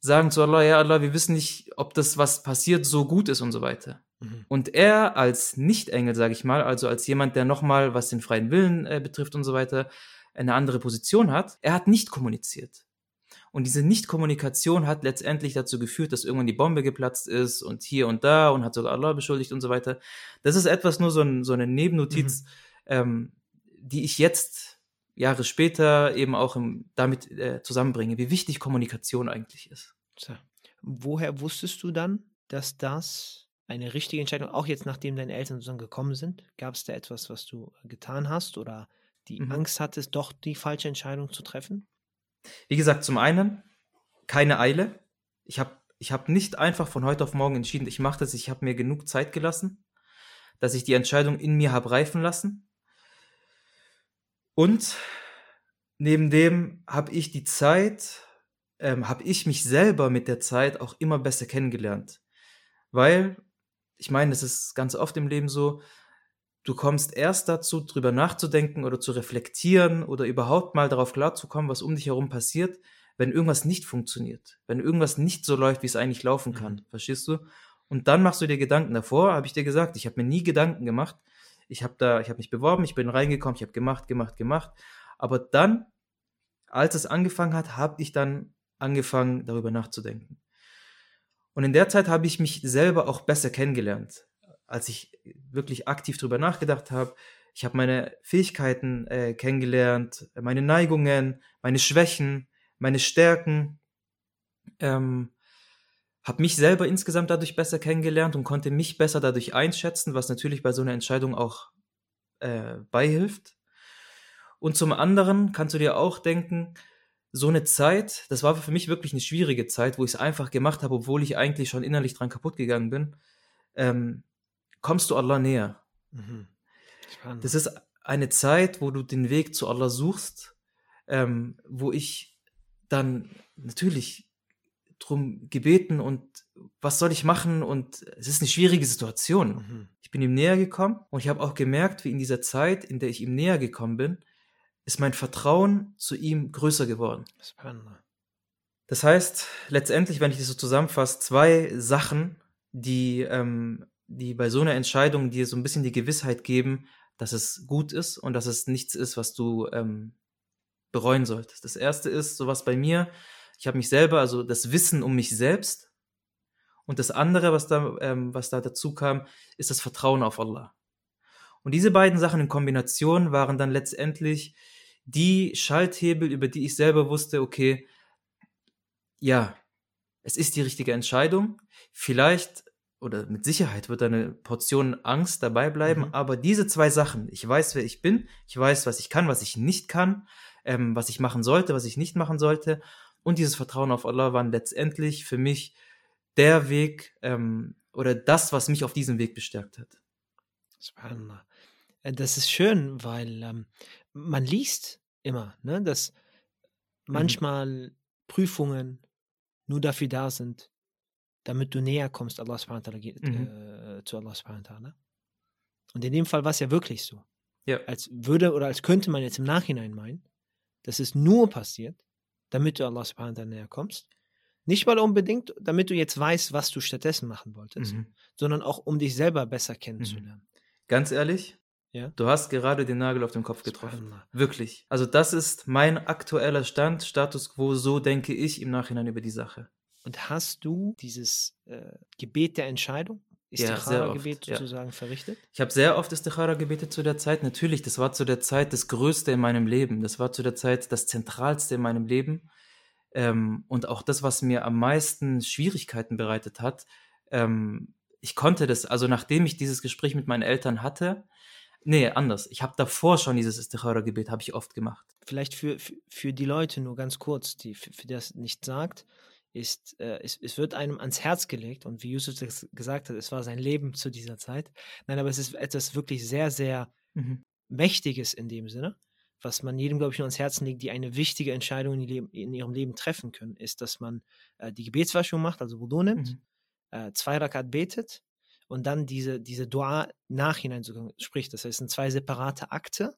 sagen zu Allah, ja Allah, wir wissen nicht, ob das, was passiert, so gut ist und so weiter. Mhm. Und er als Nicht-Engel, sage ich mal, also als jemand, der nochmal, was den freien Willen äh, betrifft und so weiter, eine andere Position hat, er hat nicht kommuniziert. Und diese Nicht-Kommunikation hat letztendlich dazu geführt, dass irgendwann die Bombe geplatzt ist und hier und da und hat sogar Allah beschuldigt und so weiter. Das ist etwas nur so, ein, so eine Nebennotiz, ähm, die ich jetzt Jahre später eben auch im, damit äh, zusammenbringe, wie wichtig Kommunikation eigentlich ist. So. Woher wusstest du dann, dass das eine richtige Entscheidung, auch jetzt nachdem deine Eltern sozusagen gekommen sind? Gab es da etwas, was du getan hast oder die Mhm. Angst hattest, doch die falsche Entscheidung zu treffen? Wie gesagt, zum einen keine Eile. Ich habe ich hab nicht einfach von heute auf morgen entschieden, ich mache das, ich habe mir genug Zeit gelassen, dass ich die Entscheidung in mir habe reifen lassen. Und neben dem habe ich die Zeit, ähm, habe ich mich selber mit der Zeit auch immer besser kennengelernt. Weil, ich meine, es ist ganz oft im Leben so, du kommst erst dazu, drüber nachzudenken oder zu reflektieren oder überhaupt mal darauf klarzukommen, was um dich herum passiert, wenn irgendwas nicht funktioniert, wenn irgendwas nicht so läuft, wie es eigentlich laufen kann. Mhm. Verstehst du? Und dann machst du dir Gedanken. Davor habe ich dir gesagt, ich habe mir nie Gedanken gemacht. Ich habe da, ich habe mich beworben, ich bin reingekommen, ich habe gemacht, gemacht, gemacht. Aber dann, als es angefangen hat, habe ich dann angefangen, darüber nachzudenken. Und in der Zeit habe ich mich selber auch besser kennengelernt, als ich wirklich aktiv darüber nachgedacht habe. Ich habe meine Fähigkeiten äh, kennengelernt, meine Neigungen, meine Schwächen, meine Stärken. Ähm, habe mich selber insgesamt dadurch besser kennengelernt und konnte mich besser dadurch einschätzen, was natürlich bei so einer Entscheidung auch äh, beihilft. Und zum anderen kannst du dir auch denken, so eine Zeit, das war für mich wirklich eine schwierige Zeit, wo ich es einfach gemacht habe, obwohl ich eigentlich schon innerlich dran kaputt gegangen bin, ähm, kommst du Allah näher. Mhm. Spannend. Das ist eine Zeit, wo du den Weg zu Allah suchst, ähm, wo ich dann natürlich drum gebeten und was soll ich machen und es ist eine schwierige Situation. Mhm. Ich bin ihm näher gekommen und ich habe auch gemerkt, wie in dieser Zeit, in der ich ihm näher gekommen bin, ist mein Vertrauen zu ihm größer geworden. Spannend. Das heißt, letztendlich, wenn ich das so zusammenfasse, zwei Sachen, die, ähm, die bei so einer Entscheidung dir so ein bisschen die Gewissheit geben, dass es gut ist und dass es nichts ist, was du ähm, bereuen solltest. Das erste ist sowas bei mir, ich habe mich selber, also das Wissen um mich selbst. Und das andere, was da, ähm, was da dazu kam, ist das Vertrauen auf Allah. Und diese beiden Sachen in Kombination waren dann letztendlich die Schalthebel, über die ich selber wusste, okay, ja, es ist die richtige Entscheidung. Vielleicht oder mit Sicherheit wird da eine Portion Angst dabei bleiben, Mhm. aber diese zwei Sachen, ich weiß, wer ich bin, ich weiß, was ich kann, was ich nicht kann, ähm, was ich machen sollte, was ich nicht machen sollte, und dieses Vertrauen auf Allah waren letztendlich für mich der Weg ähm, oder das, was mich auf diesem Weg bestärkt hat. Spannend. Äh, Das ist schön, weil ähm, man liest immer, ne, dass manchmal Prüfungen nur dafür da sind, damit du näher kommst Allah subhanahu wa Mhm. äh, zu Allah subhanahu wa ta'ala. Und in dem Fall war es ja wirklich so. Ja. Als würde oder als könnte man jetzt im Nachhinein meinen, dass es nur passiert, damit du Allah subhanahu wa ta'ala näher kommst. Nicht mal unbedingt, damit du jetzt weißt, was du stattdessen machen wolltest, Mhm. sondern auch um dich selber besser kennenzulernen. Ganz ehrlich, Ja. Du hast gerade den Nagel auf den Kopf getroffen. Wirklich. Also das ist mein aktueller Stand, Status quo, so denke ich im Nachhinein über die Sache. Und hast du dieses äh, Gebet der Entscheidung, Ja, Istikhara-Gebet ja. sozusagen verrichtet? Ich habe sehr oft Istikhara gebetet zu der Zeit. Natürlich, das war zu der Zeit das Größte in meinem Leben. Das war zu der Zeit das Zentralste in meinem Leben. Ähm, und auch das, was mir am meisten Schwierigkeiten bereitet hat. Ähm, ich konnte das, also nachdem ich dieses Gespräch mit meinen Eltern hatte, nee, anders. Ich habe davor schon dieses Istikhara-Gebet, habe ich oft gemacht. Vielleicht für, für, für die Leute nur ganz kurz, die für, für das nicht sagt, ist, äh, es, es wird einem ans Herz gelegt und wie Yusuf das gesagt hat, es war sein Leben zu dieser Zeit. Nein, aber es ist etwas wirklich sehr, sehr Mhm. Mächtiges in dem Sinne, was man jedem, glaube ich, nur ans Herzen legt, die eine wichtige Entscheidung in, Leben, in ihrem Leben treffen können, ist, dass man äh, die Gebetswaschung macht, also Wudu nimmt, Mhm. äh, zwei Rakat betet und dann diese, diese Dua nachhinein spricht. Das heißt, es sind zwei separate Akte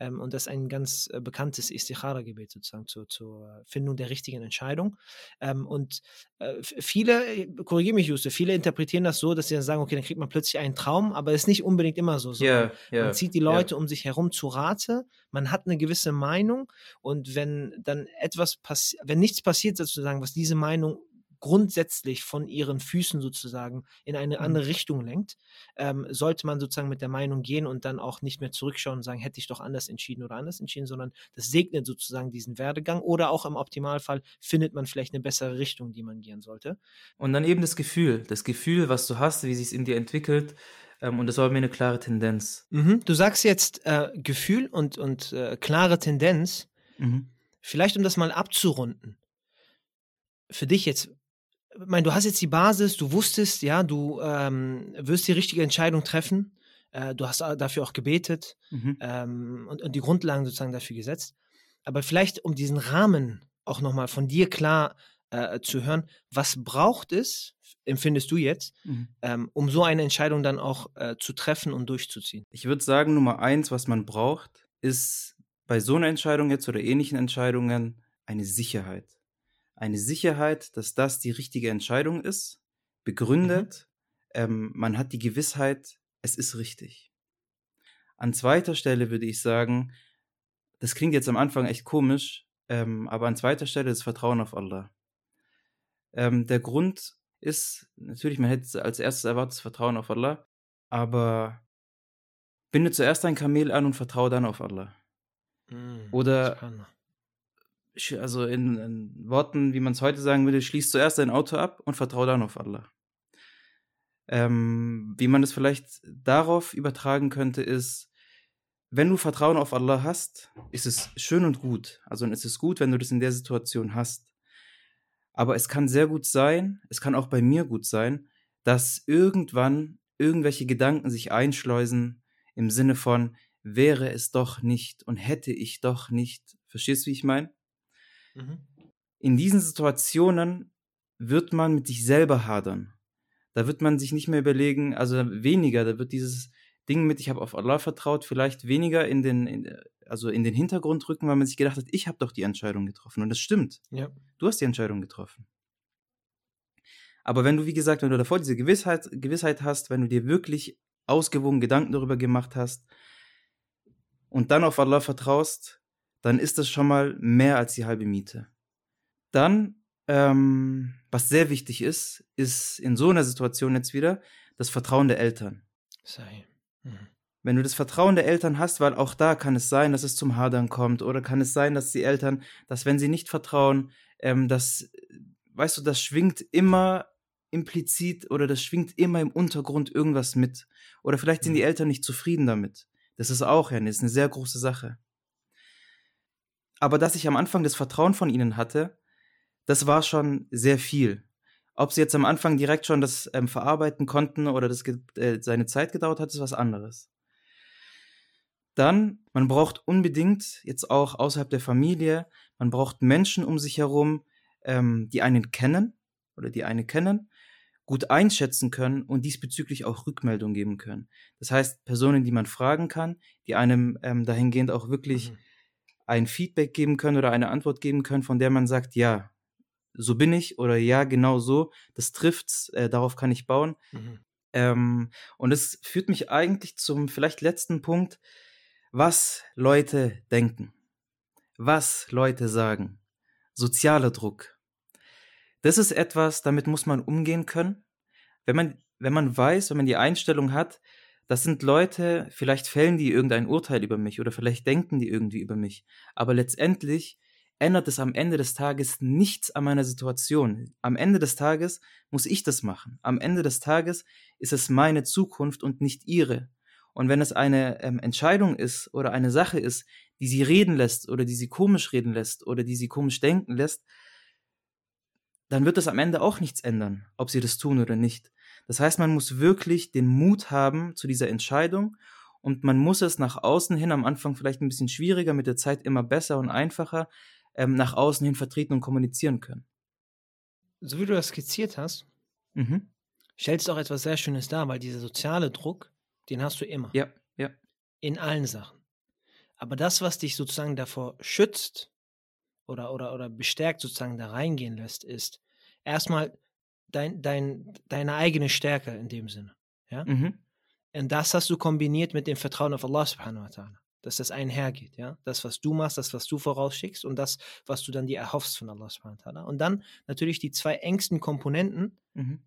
ähm, und das ist ein ganz äh, bekanntes Istikhara-Gebet sozusagen zur, zur Findung der richtigen Entscheidung. Ähm, und äh, viele, äh, korrigiere mich, Juste, viele interpretieren das so, dass sie dann sagen, okay, dann kriegt man plötzlich einen Traum, aber es ist nicht unbedingt immer so. Ja, ja. man zieht die. Leute um sich herum zu Rate, man hat eine gewisse Meinung und wenn dann etwas passiert, wenn nichts passiert sozusagen, was diese Meinung grundsätzlich von ihren Füßen sozusagen in eine Mhm. andere Richtung lenkt, ähm, sollte man sozusagen mit der Meinung gehen und dann auch nicht mehr zurückschauen und sagen, hätte ich doch anders entschieden oder anders entschieden, sondern das segnet sozusagen diesen Werdegang oder auch im Optimalfall findet man vielleicht eine bessere Richtung, die man gehen sollte. Und dann eben das Gefühl, das Gefühl, was du hast, wie sich es in dir entwickelt. Ähm, und das war mir eine klare Tendenz. Mhm. Du sagst jetzt äh, Gefühl und, und äh, klare Tendenz. Mhm. Vielleicht um das mal abzurunden. Für dich jetzt, ich meine, du hast jetzt die Basis, du wusstest, ja, du ähm, wirst die richtige Entscheidung treffen. Äh, du hast dafür auch gebetet Mhm. ähm, und, und die Grundlagen sozusagen dafür gesetzt. Aber vielleicht, um diesen Rahmen auch nochmal von dir klar äh, zu hören, was braucht es, empfindest du jetzt, Mhm. ähm, um so eine Entscheidung dann auch äh, zu treffen und durchzuziehen? Ich würde sagen, Nummer eins, was man braucht, ist bei so einer Entscheidung jetzt oder ähnlichen Entscheidungen eine Sicherheit. Eine Sicherheit, dass das die richtige Entscheidung ist, begründet. Ähm, man hat die Gewissheit, es ist richtig. An zweiter Stelle würde ich sagen, das klingt jetzt am Anfang echt komisch, ähm, aber an zweiter Stelle das Vertrauen auf Allah. Ähm, der Grund ist, natürlich, man hätte als erstes erwartet, das Vertrauen auf Allah, aber binde zuerst ein Kamel an und vertraue dann auf Allah. Oder- Subhanallah. Also in, in Worten, wie man es heute sagen würde, schließ zuerst dein Auto ab und vertraue dann auf Allah. Ähm, wie man es vielleicht darauf übertragen könnte, ist, wenn du Vertrauen auf Allah hast, ist es schön und gut. Also es ist gut, wenn du das in der Situation hast. Aber es kann sehr gut sein, es kann auch bei mir gut sein, dass irgendwann irgendwelche Gedanken sich einschleusen im Sinne von, wäre es doch nicht und hätte ich doch nicht. Verstehst du, wie ich meine? Mhm. in diesen Situationen wird man mit sich selber hadern. Da wird man sich nicht mehr überlegen, also weniger, da wird dieses Ding mit, ich habe auf Allah vertraut, vielleicht weniger in den, in, also in den Hintergrund rücken, weil man sich gedacht hat, ich habe doch die Entscheidung getroffen. Und das stimmt. Ja. Du hast die Entscheidung getroffen. Aber wenn du, wie gesagt, wenn du davor diese Gewissheit, Gewissheit hast, wenn du dir wirklich ausgewogen Gedanken darüber gemacht hast und dann auf Allah vertraust, dann ist das schon mal mehr als die halbe Miete. Dann, ähm, was sehr wichtig ist, ist in so einer Situation jetzt wieder das Vertrauen der Eltern. Sei. Mhm. Wenn du das Vertrauen der Eltern hast, weil auch da kann es sein, dass es zum Hadern kommt, oder kann es sein, dass die Eltern, dass wenn sie nicht vertrauen, ähm, das, weißt du, das schwingt immer implizit oder das schwingt immer im Untergrund irgendwas mit. Oder vielleicht sind die Mhm. Eltern nicht zufrieden damit. Das ist auch ja, das ist eine sehr große Sache. Aber dass ich am Anfang das Vertrauen von ihnen hatte, das war schon sehr viel. Ob sie jetzt am Anfang direkt schon das ähm, verarbeiten konnten oder das äh, seine Zeit gedauert hat, ist was anderes. Dann, man braucht unbedingt, jetzt auch außerhalb der Familie, man braucht Menschen um sich herum, ähm, die einen kennen oder die eine kennen, gut einschätzen können und diesbezüglich auch Rückmeldung geben können. Das heißt, Personen, die man fragen kann, die einem ähm, dahingehend auch wirklich Mhm. Ein Feedback geben können oder eine Antwort geben können, von der man sagt, ja, so bin ich oder ja, genau so, das trifft's, äh, darauf kann ich bauen. Mhm. Ähm, und es führt mich eigentlich zum vielleicht letzten Punkt, was Leute denken, was Leute sagen, sozialer Druck. Das ist etwas, damit muss man umgehen können. Wenn man, wenn man weiß, wenn man die Einstellung hat, das sind Leute, vielleicht fällen die irgendein Urteil über mich oder vielleicht denken die irgendwie über mich. Aber letztendlich ändert es am Ende des Tages nichts an meiner Situation. Am Ende des Tages muss ich das machen. Am Ende des Tages ist es meine Zukunft und nicht ihre. Und wenn es eine ähm, Entscheidung ist oder eine Sache ist, die sie reden lässt oder die sie komisch reden lässt oder die sie komisch denken lässt, dann wird es am Ende auch nichts ändern, ob sie das tun oder nicht. Das heißt, man muss wirklich den Mut haben zu dieser Entscheidung und man muss es nach außen hin am Anfang vielleicht ein bisschen schwieriger, mit der Zeit immer besser und einfacher ähm, nach außen hin vertreten und kommunizieren können. So wie du das skizziert hast, mhm. stellst du auch etwas sehr Schönes dar, weil dieser soziale Druck, den hast du immer. Ja, ja. In allen Sachen. Aber das, was dich sozusagen davor schützt oder, oder, oder bestärkt sozusagen da reingehen lässt, ist erstmal dein, dein, deine eigene Stärke in dem Sinne. Ja? Mhm. Und das hast du kombiniert mit dem Vertrauen auf Allah subhanahu wa ta'ala. Dass das einhergeht, ja. Das, was du machst, das, was du vorausschickst und das, was du dann dir erhoffst von Allah subhanahu wa ta'ala. Und dann natürlich die zwei engsten Komponenten, mhm.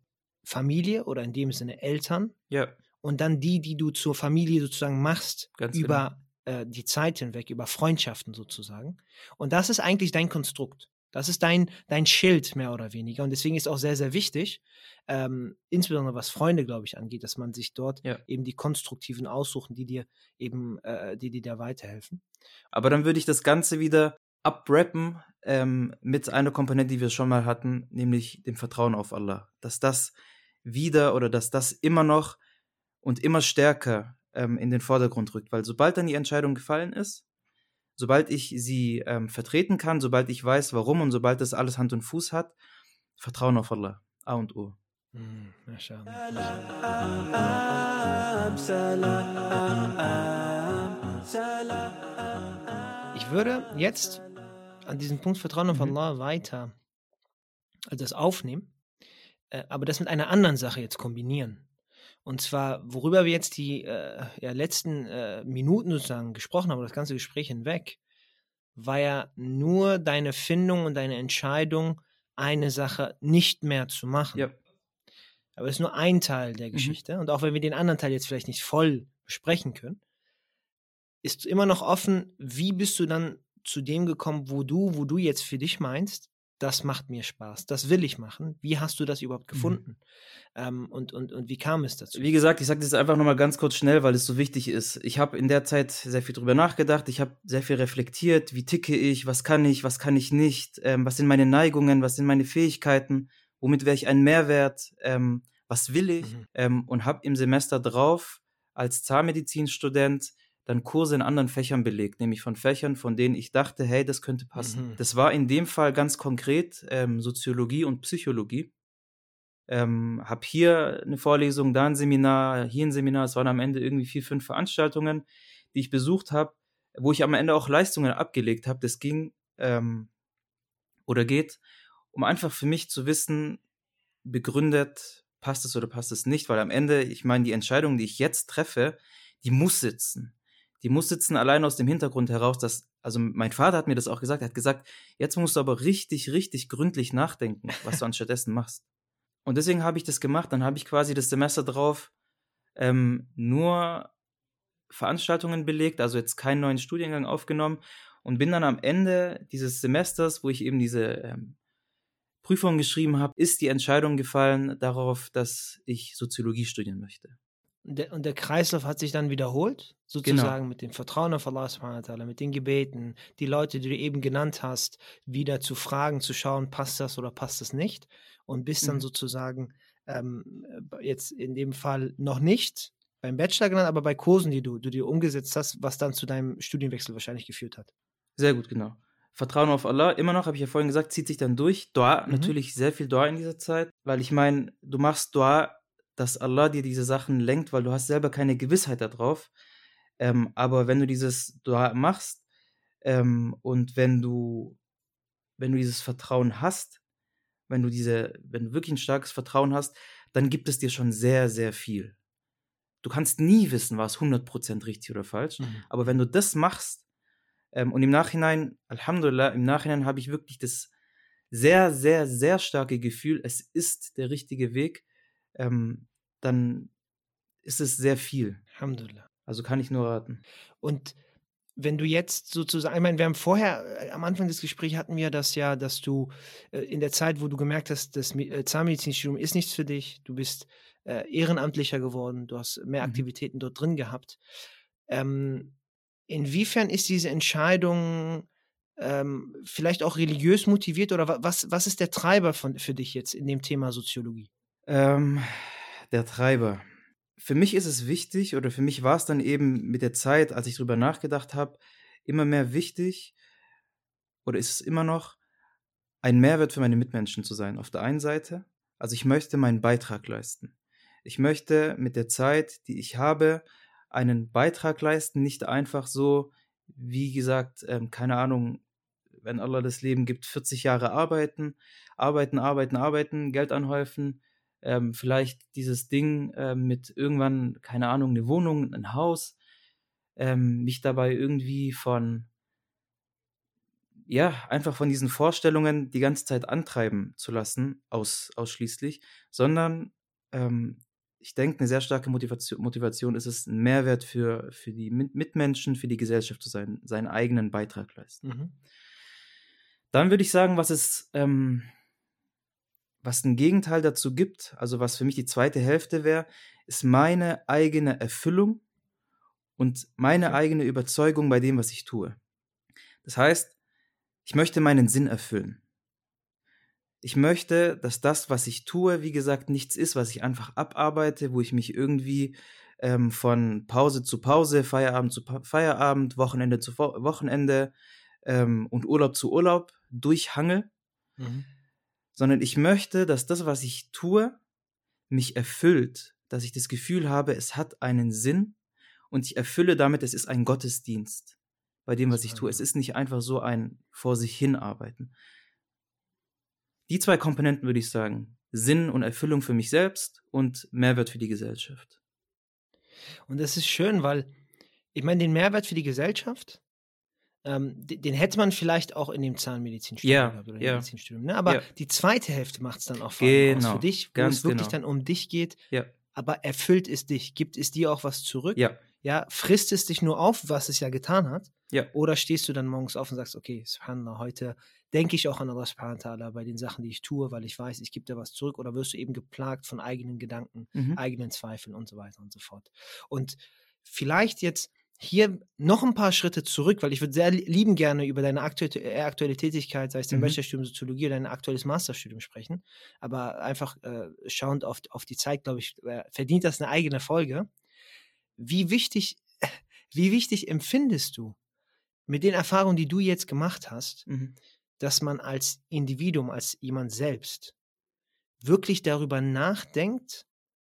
Familie oder in dem Sinne Eltern. Ja. Und dann die, die du zur Familie sozusagen machst, Ganz über genau. äh, die Zeit hinweg, über Freundschaften sozusagen. Und das ist eigentlich dein Konstrukt. Das ist dein, dein Schild mehr oder weniger. Und deswegen ist auch sehr, sehr wichtig, ähm, insbesondere was Freunde, glaube ich, angeht, dass man sich dort ja. eben die konstruktiven aussuchen, die dir eben, äh, die, dir weiterhelfen. Aber dann würde ich das Ganze wieder abrappen ähm, mit einer Komponente, die wir schon mal hatten, nämlich dem Vertrauen auf Allah. Dass das wieder oder dass das immer noch und immer stärker ähm, in den Vordergrund rückt. Weil sobald dann die Entscheidung gefallen ist, sobald ich sie ähm, vertreten kann, sobald ich weiß, warum und sobald das alles Hand und Fuß hat, Vertrauen auf Allah. A und O. Mm, ich würde jetzt an diesem Punkt Vertrauen auf mhm. Allah weiter also das aufnehmen, äh, aber das mit einer anderen Sache jetzt kombinieren. Und zwar, worüber wir jetzt die äh, ja, letzten äh, Minuten sozusagen gesprochen haben, das ganze Gespräch hinweg, war ja nur deine Findung und deine Entscheidung, eine Sache nicht mehr zu machen. Ja. Aber es ist nur ein Teil der mhm. Geschichte. Mhm. Und auch wenn wir den anderen Teil jetzt vielleicht nicht voll besprechen können, ist immer noch offen, wie bist du dann zu dem gekommen, wo du, wo du jetzt für dich meinst, das macht mir Spaß, das will ich machen. Wie hast du das überhaupt mhm. gefunden? Mhm. Ähm, und, und, und wie kam es dazu? Wie gesagt, ich sage das einfach nochmal ganz kurz schnell, weil es so wichtig ist. Ich habe in der Zeit sehr viel drüber nachgedacht, ich habe sehr viel reflektiert, wie ticke ich, was kann ich, was kann ich nicht, ähm, was sind meine Neigungen, was sind meine Fähigkeiten, womit wäre ich ein Mehrwert, ähm, was will ich mhm. Ähm, und habe im Semester drauf als Zahnmedizinstudent dann Kurse in anderen Fächern belegt, nämlich von Fächern, von denen ich dachte, hey, das könnte passen. Mhm. Das war in dem Fall ganz konkret ähm, Soziologie und Psychologie. Ähm, hab hier eine Vorlesung, da ein Seminar, hier ein Seminar. Es waren am Ende irgendwie vier, fünf Veranstaltungen, die ich besucht habe, wo ich am Ende auch Leistungen abgelegt habe. Das ging ähm, oder geht, um einfach für mich zu wissen, begründet, passt es oder passt es nicht, weil am Ende, ich meine, die Entscheidung, die ich jetzt treffe, die muss sitzen die muss sitzen allein aus dem Hintergrund heraus, dass, also mein Vater hat mir das auch gesagt, er hat gesagt, jetzt musst du aber richtig, richtig gründlich nachdenken, was du anstattdessen machst. Und deswegen habe ich das gemacht, dann habe ich quasi das Semester drauf ähm, nur Veranstaltungen belegt, also jetzt keinen neuen Studiengang aufgenommen und bin dann am Ende dieses Semesters, wo ich eben diese ähm, Prüfung geschrieben habe, ist die Entscheidung gefallen darauf, dass ich Soziologie studieren möchte. Und der, und der Kreislauf hat sich dann wiederholt, sozusagen genau. mit dem Vertrauen auf Allah subhanahu mit den Gebeten, die Leute, die du eben genannt hast, wieder zu fragen, zu schauen, passt das oder passt das nicht? Und bis dann mhm. sozusagen ähm, jetzt in dem Fall noch nicht beim Bachelor genannt, aber bei Kursen, die du, du dir umgesetzt hast, was dann zu deinem Studienwechsel wahrscheinlich geführt hat. Sehr gut, genau. Vertrauen auf Allah, immer noch, habe ich ja vorhin gesagt, zieht sich dann durch. Dua, mhm. natürlich sehr viel Dua in dieser Zeit, weil ich meine, du machst Dua dass Allah dir diese Sachen lenkt, weil du hast selber keine Gewissheit darauf. Ähm, aber wenn du dieses Dua machst ähm, und wenn du, wenn du dieses Vertrauen hast, wenn du diese, wenn du wirklich ein starkes Vertrauen hast, dann gibt es dir schon sehr, sehr viel. Du kannst nie wissen, war es 100% richtig oder falsch. Mhm. Aber wenn du das machst, ähm, und im Nachhinein, Alhamdulillah, im Nachhinein habe ich wirklich das sehr, sehr, sehr starke Gefühl, es ist der richtige Weg, ähm, dann ist es sehr viel. Alhamdulillah. Also kann ich nur raten. Und wenn du jetzt sozusagen, ich meine, wir haben vorher, äh, am Anfang des Gesprächs hatten wir das ja, dass du äh, in der Zeit, wo du gemerkt hast, das äh, Zahnmedizinstudium ist nichts für dich, du bist äh, ehrenamtlicher geworden, du hast mehr mhm. Aktivitäten dort drin gehabt. Ähm, inwiefern ist diese Entscheidung ähm, vielleicht auch religiös motiviert oder was, was ist der Treiber von, für dich jetzt in dem Thema Soziologie? Ähm, der Treiber für mich ist es wichtig oder für mich war es dann eben mit der Zeit, als ich drüber nachgedacht habe, immer mehr wichtig oder ist es immer noch, ein Mehrwert für meine Mitmenschen zu sein. Auf der einen Seite, also ich möchte meinen Beitrag leisten. Ich möchte mit der Zeit, die ich habe, einen Beitrag leisten, nicht einfach so, wie gesagt, ähm, keine Ahnung, wenn Allah das Leben gibt, 40 Jahre arbeiten, arbeiten, arbeiten, arbeiten, Geld anhäufen, ähm, vielleicht dieses Ding äh, mit irgendwann, keine Ahnung, eine Wohnung, ein Haus, ähm, mich dabei irgendwie von, ja, einfach von diesen Vorstellungen die ganze Zeit antreiben zu lassen, aus, ausschließlich, sondern ähm, ich denke, eine sehr starke Motivation, Motivation ist es, ein Mehrwert für, für die Mitmenschen, für die Gesellschaft zu sein, seinen eigenen Beitrag leisten. Mhm. Dann würde ich sagen, was es ähm, was ein Gegenteil dazu gibt, also was für mich die zweite Hälfte wäre, ist meine eigene Erfüllung und meine eigene Überzeugung bei dem, was ich tue. Das heißt, ich möchte meinen Sinn erfüllen. Ich möchte, dass das, was ich tue, wie gesagt, nichts ist, was ich einfach abarbeite, wo ich mich irgendwie ähm, von Pause zu Pause, Feierabend zu pa Feierabend, Wochenende zu Wochenende ähm, und Urlaub zu Urlaub durchhangel, mhm sondern ich möchte, dass das, was ich tue, mich erfüllt, dass ich das Gefühl habe, es hat einen Sinn und ich erfülle damit, es ist ein Gottesdienst bei dem, was ich tue. Es ist nicht einfach so ein vor sich hin arbeiten. Die zwei Komponenten würde ich sagen, Sinn und Erfüllung für mich selbst und Mehrwert für die Gesellschaft. Und das ist schön, weil ich meine, den Mehrwert für die Gesellschaft, ähm, den, hätte man vielleicht auch in dem Zahnmedizinstudium ja, gehabt oder ja. Medizinstudium. Ne? Aber ja. die zweite Hälfte macht es dann auch genau, für dich, wo es wirklich genau. dann um dich geht. Ja. Aber erfüllt es dich? Gibt es dir auch was zurück? Ja. Ja, frisst es dich nur auf, was es ja getan hat? Ja. Oder stehst du dann morgens auf und sagst, okay, Subhanallah, heute denke ich auch an Allah subhanahu bei den Sachen, die ich tue, weil ich weiß, ich gebe dir was zurück. Oder wirst du eben geplagt von eigenen Gedanken, mhm. eigenen Zweifeln und so weiter und so fort. Und vielleicht jetzt hier noch ein paar Schritte zurück, weil ich würde sehr lieben gerne über deine aktuelle, äh, aktuelle Tätigkeit, sei es dein mhm. Bachelorstudium Soziologie oder dein aktuelles Masterstudium sprechen. Aber einfach äh, schauend auf, auf die Zeit, glaube ich, äh, verdient das eine eigene Folge. Wie wichtig, (laughs) wie wichtig empfindest du mit den Erfahrungen, die du jetzt gemacht hast, mhm. dass man als Individuum, als jemand selbst wirklich darüber nachdenkt,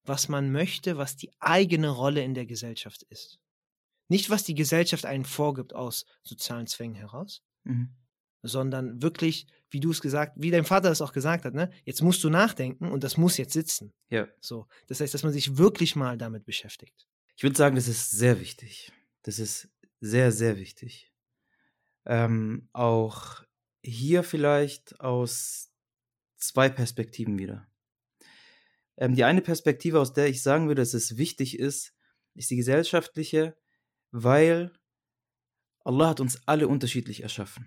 was man möchte, was die eigene Rolle in der Gesellschaft ist? Nicht, was die Gesellschaft einen vorgibt aus sozialen Zwängen heraus, mhm. sondern wirklich, wie du es gesagt, wie dein Vater es auch gesagt hat, ne? Jetzt musst du nachdenken und das muss jetzt sitzen. Ja. So. Das heißt, dass man sich wirklich mal damit beschäftigt. Ich würde sagen, das ist sehr wichtig. Das ist sehr, sehr wichtig. Ähm, auch hier vielleicht aus zwei Perspektiven wieder. Ähm, die eine Perspektive, aus der ich sagen würde, dass es wichtig ist, ist die gesellschaftliche, weil Allah hat uns alle unterschiedlich erschaffen.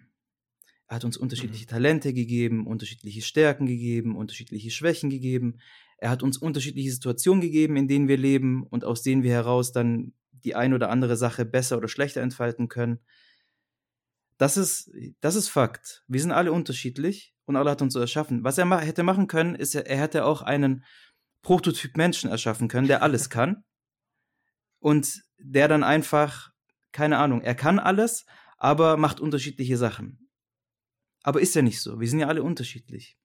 Er hat uns unterschiedliche mhm. Talente gegeben, unterschiedliche Stärken gegeben, unterschiedliche Schwächen gegeben. Er hat uns unterschiedliche Situationen gegeben, in denen wir leben und aus denen wir heraus dann die ein oder andere Sache besser oder schlechter entfalten können. Das ist, das ist Fakt. Wir sind alle unterschiedlich und Allah hat uns so erschaffen. Was er ma hätte machen können, ist, er hätte auch einen Prototyp Menschen erschaffen können, der alles kann und der dann einfach, keine Ahnung, er kann alles, aber macht unterschiedliche Sachen. Aber ist ja nicht so. Wir sind ja alle unterschiedlich.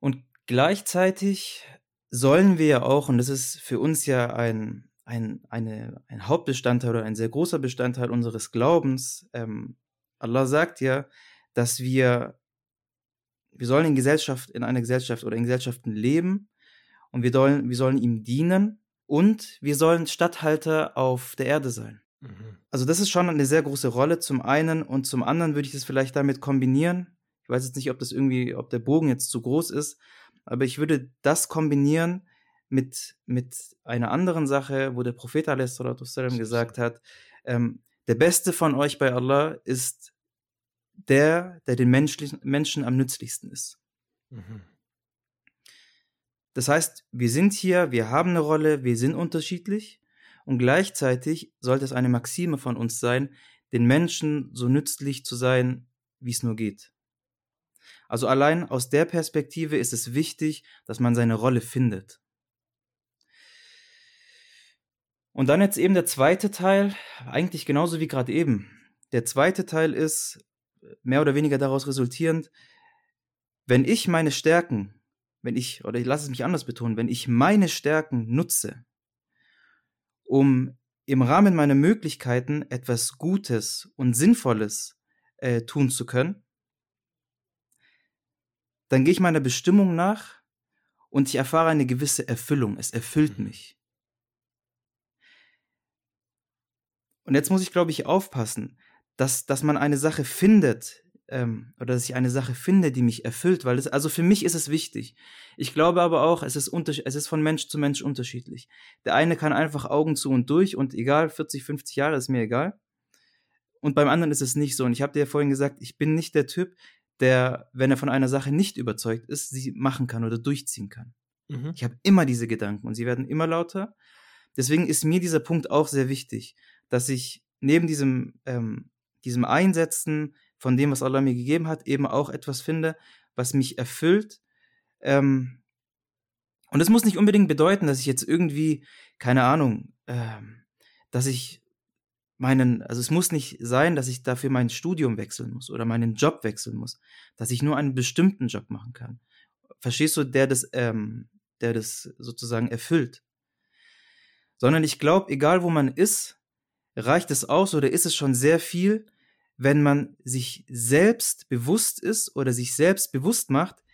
Und gleichzeitig sollen wir ja auch, und das ist für uns ja ein, ein, eine, ein Hauptbestandteil oder ein sehr großer Bestandteil unseres Glaubens, ähm, Allah sagt ja, dass wir, wir sollen in Gesellschaft, in einer Gesellschaft oder in Gesellschaften leben und wir sollen, wir sollen ihm dienen und wir sollen Statthalter auf der Erde sein. Mhm. Also das ist schon eine sehr große Rolle zum einen und zum anderen würde ich das vielleicht damit kombinieren. Ich weiß jetzt nicht, ob das irgendwie, ob der Bogen jetzt zu groß ist, aber ich würde das kombinieren mit, mit einer anderen Sache, wo der Prophet a.s.w. gesagt hat, ähm, der Beste von euch bei Allah ist der, der den Menschen am nützlichsten ist. Mhm. Das heißt, wir sind hier, wir haben eine Rolle, wir sind unterschiedlich und gleichzeitig sollte es eine Maxime von uns sein, den Menschen so nützlich zu sein, wie es nur geht. Also allein aus der Perspektive ist es wichtig, dass man seine Rolle findet. Und dann jetzt eben der zweite Teil, eigentlich genauso wie gerade eben. Der zweite Teil ist mehr oder weniger daraus resultierend, wenn ich meine Stärken wenn ich, oder ich lasse es mich anders betonen, wenn ich meine Stärken nutze, um im Rahmen meiner Möglichkeiten etwas Gutes und Sinnvolles äh, tun zu können, dann gehe ich meiner Bestimmung nach und ich erfahre eine gewisse Erfüllung. Es erfüllt mhm. mich. Und jetzt muss ich, glaube ich, aufpassen, dass, dass man eine Sache findet, ähm, oder dass ich eine Sache finde, die mich erfüllt, weil es, also für mich ist es wichtig. Ich glaube aber auch, es ist, unter, es ist von Mensch zu Mensch unterschiedlich. Der eine kann einfach Augen zu und durch und egal, 40, 50 Jahre ist mir egal. Und beim anderen ist es nicht so. Und ich habe dir ja vorhin gesagt, ich bin nicht der Typ, der, wenn er von einer Sache nicht überzeugt ist, sie machen kann oder durchziehen kann. Mhm. Ich habe immer diese Gedanken und sie werden immer lauter. Deswegen ist mir dieser Punkt auch sehr wichtig, dass ich neben diesem, ähm, diesem Einsetzen von dem, was Allah mir gegeben hat, eben auch etwas finde, was mich erfüllt. Ähm, und es muss nicht unbedingt bedeuten, dass ich jetzt irgendwie, keine Ahnung, ähm, dass ich meinen, also es muss nicht sein, dass ich dafür mein Studium wechseln muss oder meinen Job wechseln muss, dass ich nur einen bestimmten Job machen kann. Verstehst du, der das, ähm, der das sozusagen erfüllt. Sondern ich glaube, egal wo man ist, reicht es aus oder ist es schon sehr viel, wenn man sich selbst bewusst ist oder sich selbst bewusst macht,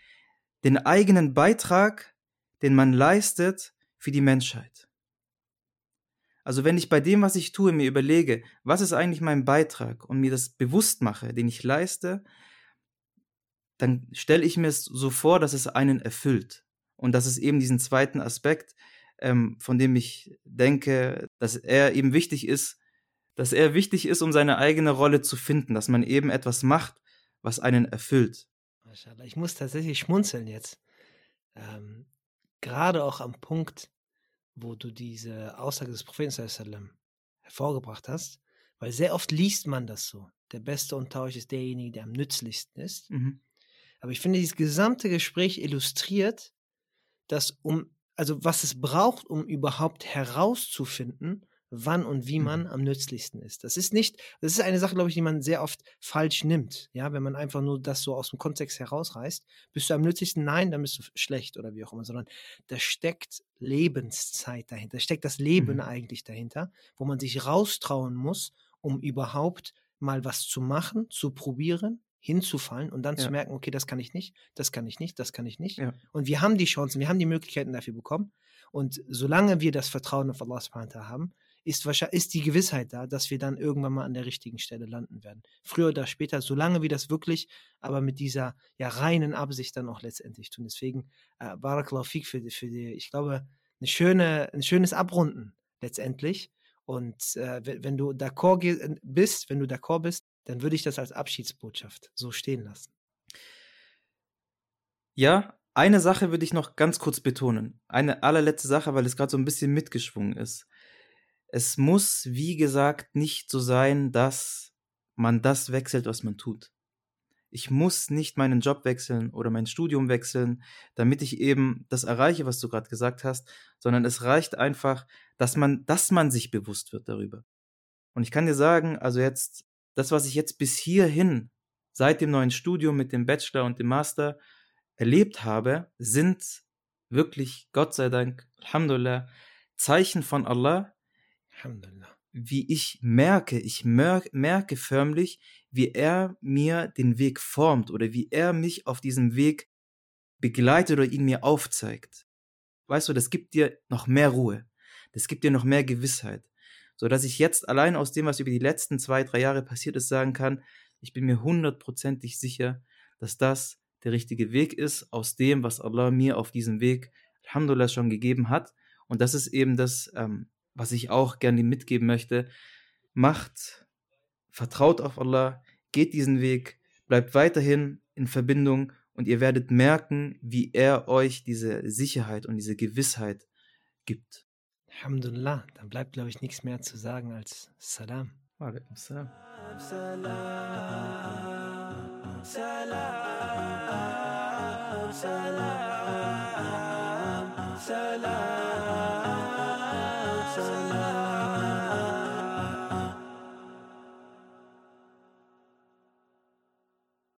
den eigenen Beitrag, den man leistet für die Menschheit. Also wenn ich bei dem, was ich tue, mir überlege, was ist eigentlich mein Beitrag und mir das bewusst mache, den ich leiste, dann stelle ich mir es so vor, dass es einen erfüllt. Und dass es eben diesen zweiten Aspekt, ähm, von dem ich denke, dass er eben wichtig ist, dass er wichtig ist, um seine eigene Rolle zu finden, dass man eben etwas macht, was einen erfüllt. Ich muss tatsächlich schmunzeln jetzt. Ähm, gerade auch am Punkt, wo du diese Aussage des Propheten hervorgebracht hast, weil sehr oft liest man das so. Der Beste unter euch ist derjenige, der am nützlichsten ist. Mhm. Aber ich finde, dieses gesamte Gespräch illustriert, dass um, also was es braucht, um überhaupt herauszufinden, wann und wie man mhm. am nützlichsten ist. Das ist nicht, das ist eine Sache, glaube ich, die man sehr oft falsch nimmt. Ja, wenn man einfach nur das so aus dem Kontext herausreißt. Bist du am nützlichsten? Nein, dann bist du schlecht oder wie auch immer, sondern da steckt Lebenszeit dahinter, da steckt das Leben mhm. eigentlich dahinter, wo man sich raustrauen muss, um überhaupt mal was zu machen, zu probieren, hinzufallen und dann ja. zu merken, okay, das kann ich nicht, das kann ich nicht, das kann ich nicht. Ja. Und wir haben die Chancen, wir haben die Möglichkeiten dafür bekommen. Und solange wir das Vertrauen auf Allah haben, ist, wahrscheinlich, ist die Gewissheit da, dass wir dann irgendwann mal an der richtigen Stelle landen werden. Früher oder später, solange wir das wirklich, aber mit dieser ja reinen Absicht dann auch letztendlich tun. Deswegen, äh, Barakallahu Fik für, für die, ich glaube, eine schöne, ein schönes Abrunden letztendlich. Und äh, wenn du d'accord äh, bist, wenn du d'accord bist, dann würde ich das als Abschiedsbotschaft so stehen lassen. Ja, eine Sache würde ich noch ganz kurz betonen. Eine allerletzte Sache, weil es gerade so ein bisschen mitgeschwungen ist es muss, wie gesagt, nicht so sein, dass man das wechselt, was man tut. Ich muss nicht meinen Job wechseln oder mein Studium wechseln, damit ich eben das erreiche, was du gerade gesagt hast, sondern es reicht einfach, dass man, dass man sich bewusst wird darüber. Und ich kann dir sagen, also jetzt, das, was ich jetzt bis hierhin, seit dem neuen Studium mit dem Bachelor und dem Master erlebt habe, sind wirklich, Gott sei Dank, Alhamdulillah, Zeichen von Allah, wie ich merke, ich mer merke förmlich, wie er mir den Weg formt oder wie er mich auf diesem Weg begleitet oder ihn mir aufzeigt. weißt du, das gibt dir noch mehr Ruhe. Das gibt dir noch mehr Gewissheit. So dass ich jetzt allein aus dem, was über die letzten zwei, drei Jahre passiert ist, sagen kann, ich bin mir hundertprozentig sicher, dass das der richtige Weg ist, aus dem, was Allah mir auf diesem Weg, Alhamdulillah, schon gegeben hat. Und das ist eben das, ähm, was ich auch gerne mitgeben möchte. Macht, vertraut auf Allah, geht diesen Weg, bleibt weiterhin in Verbindung und ihr werdet merken, wie er euch diese Sicherheit und diese Gewissheit gibt. Alhamdulillah, dann bleibt, glaube ich, nichts mehr zu sagen als Salam. Alaikum Salam. Salam, salam, salam, salam. sunlight.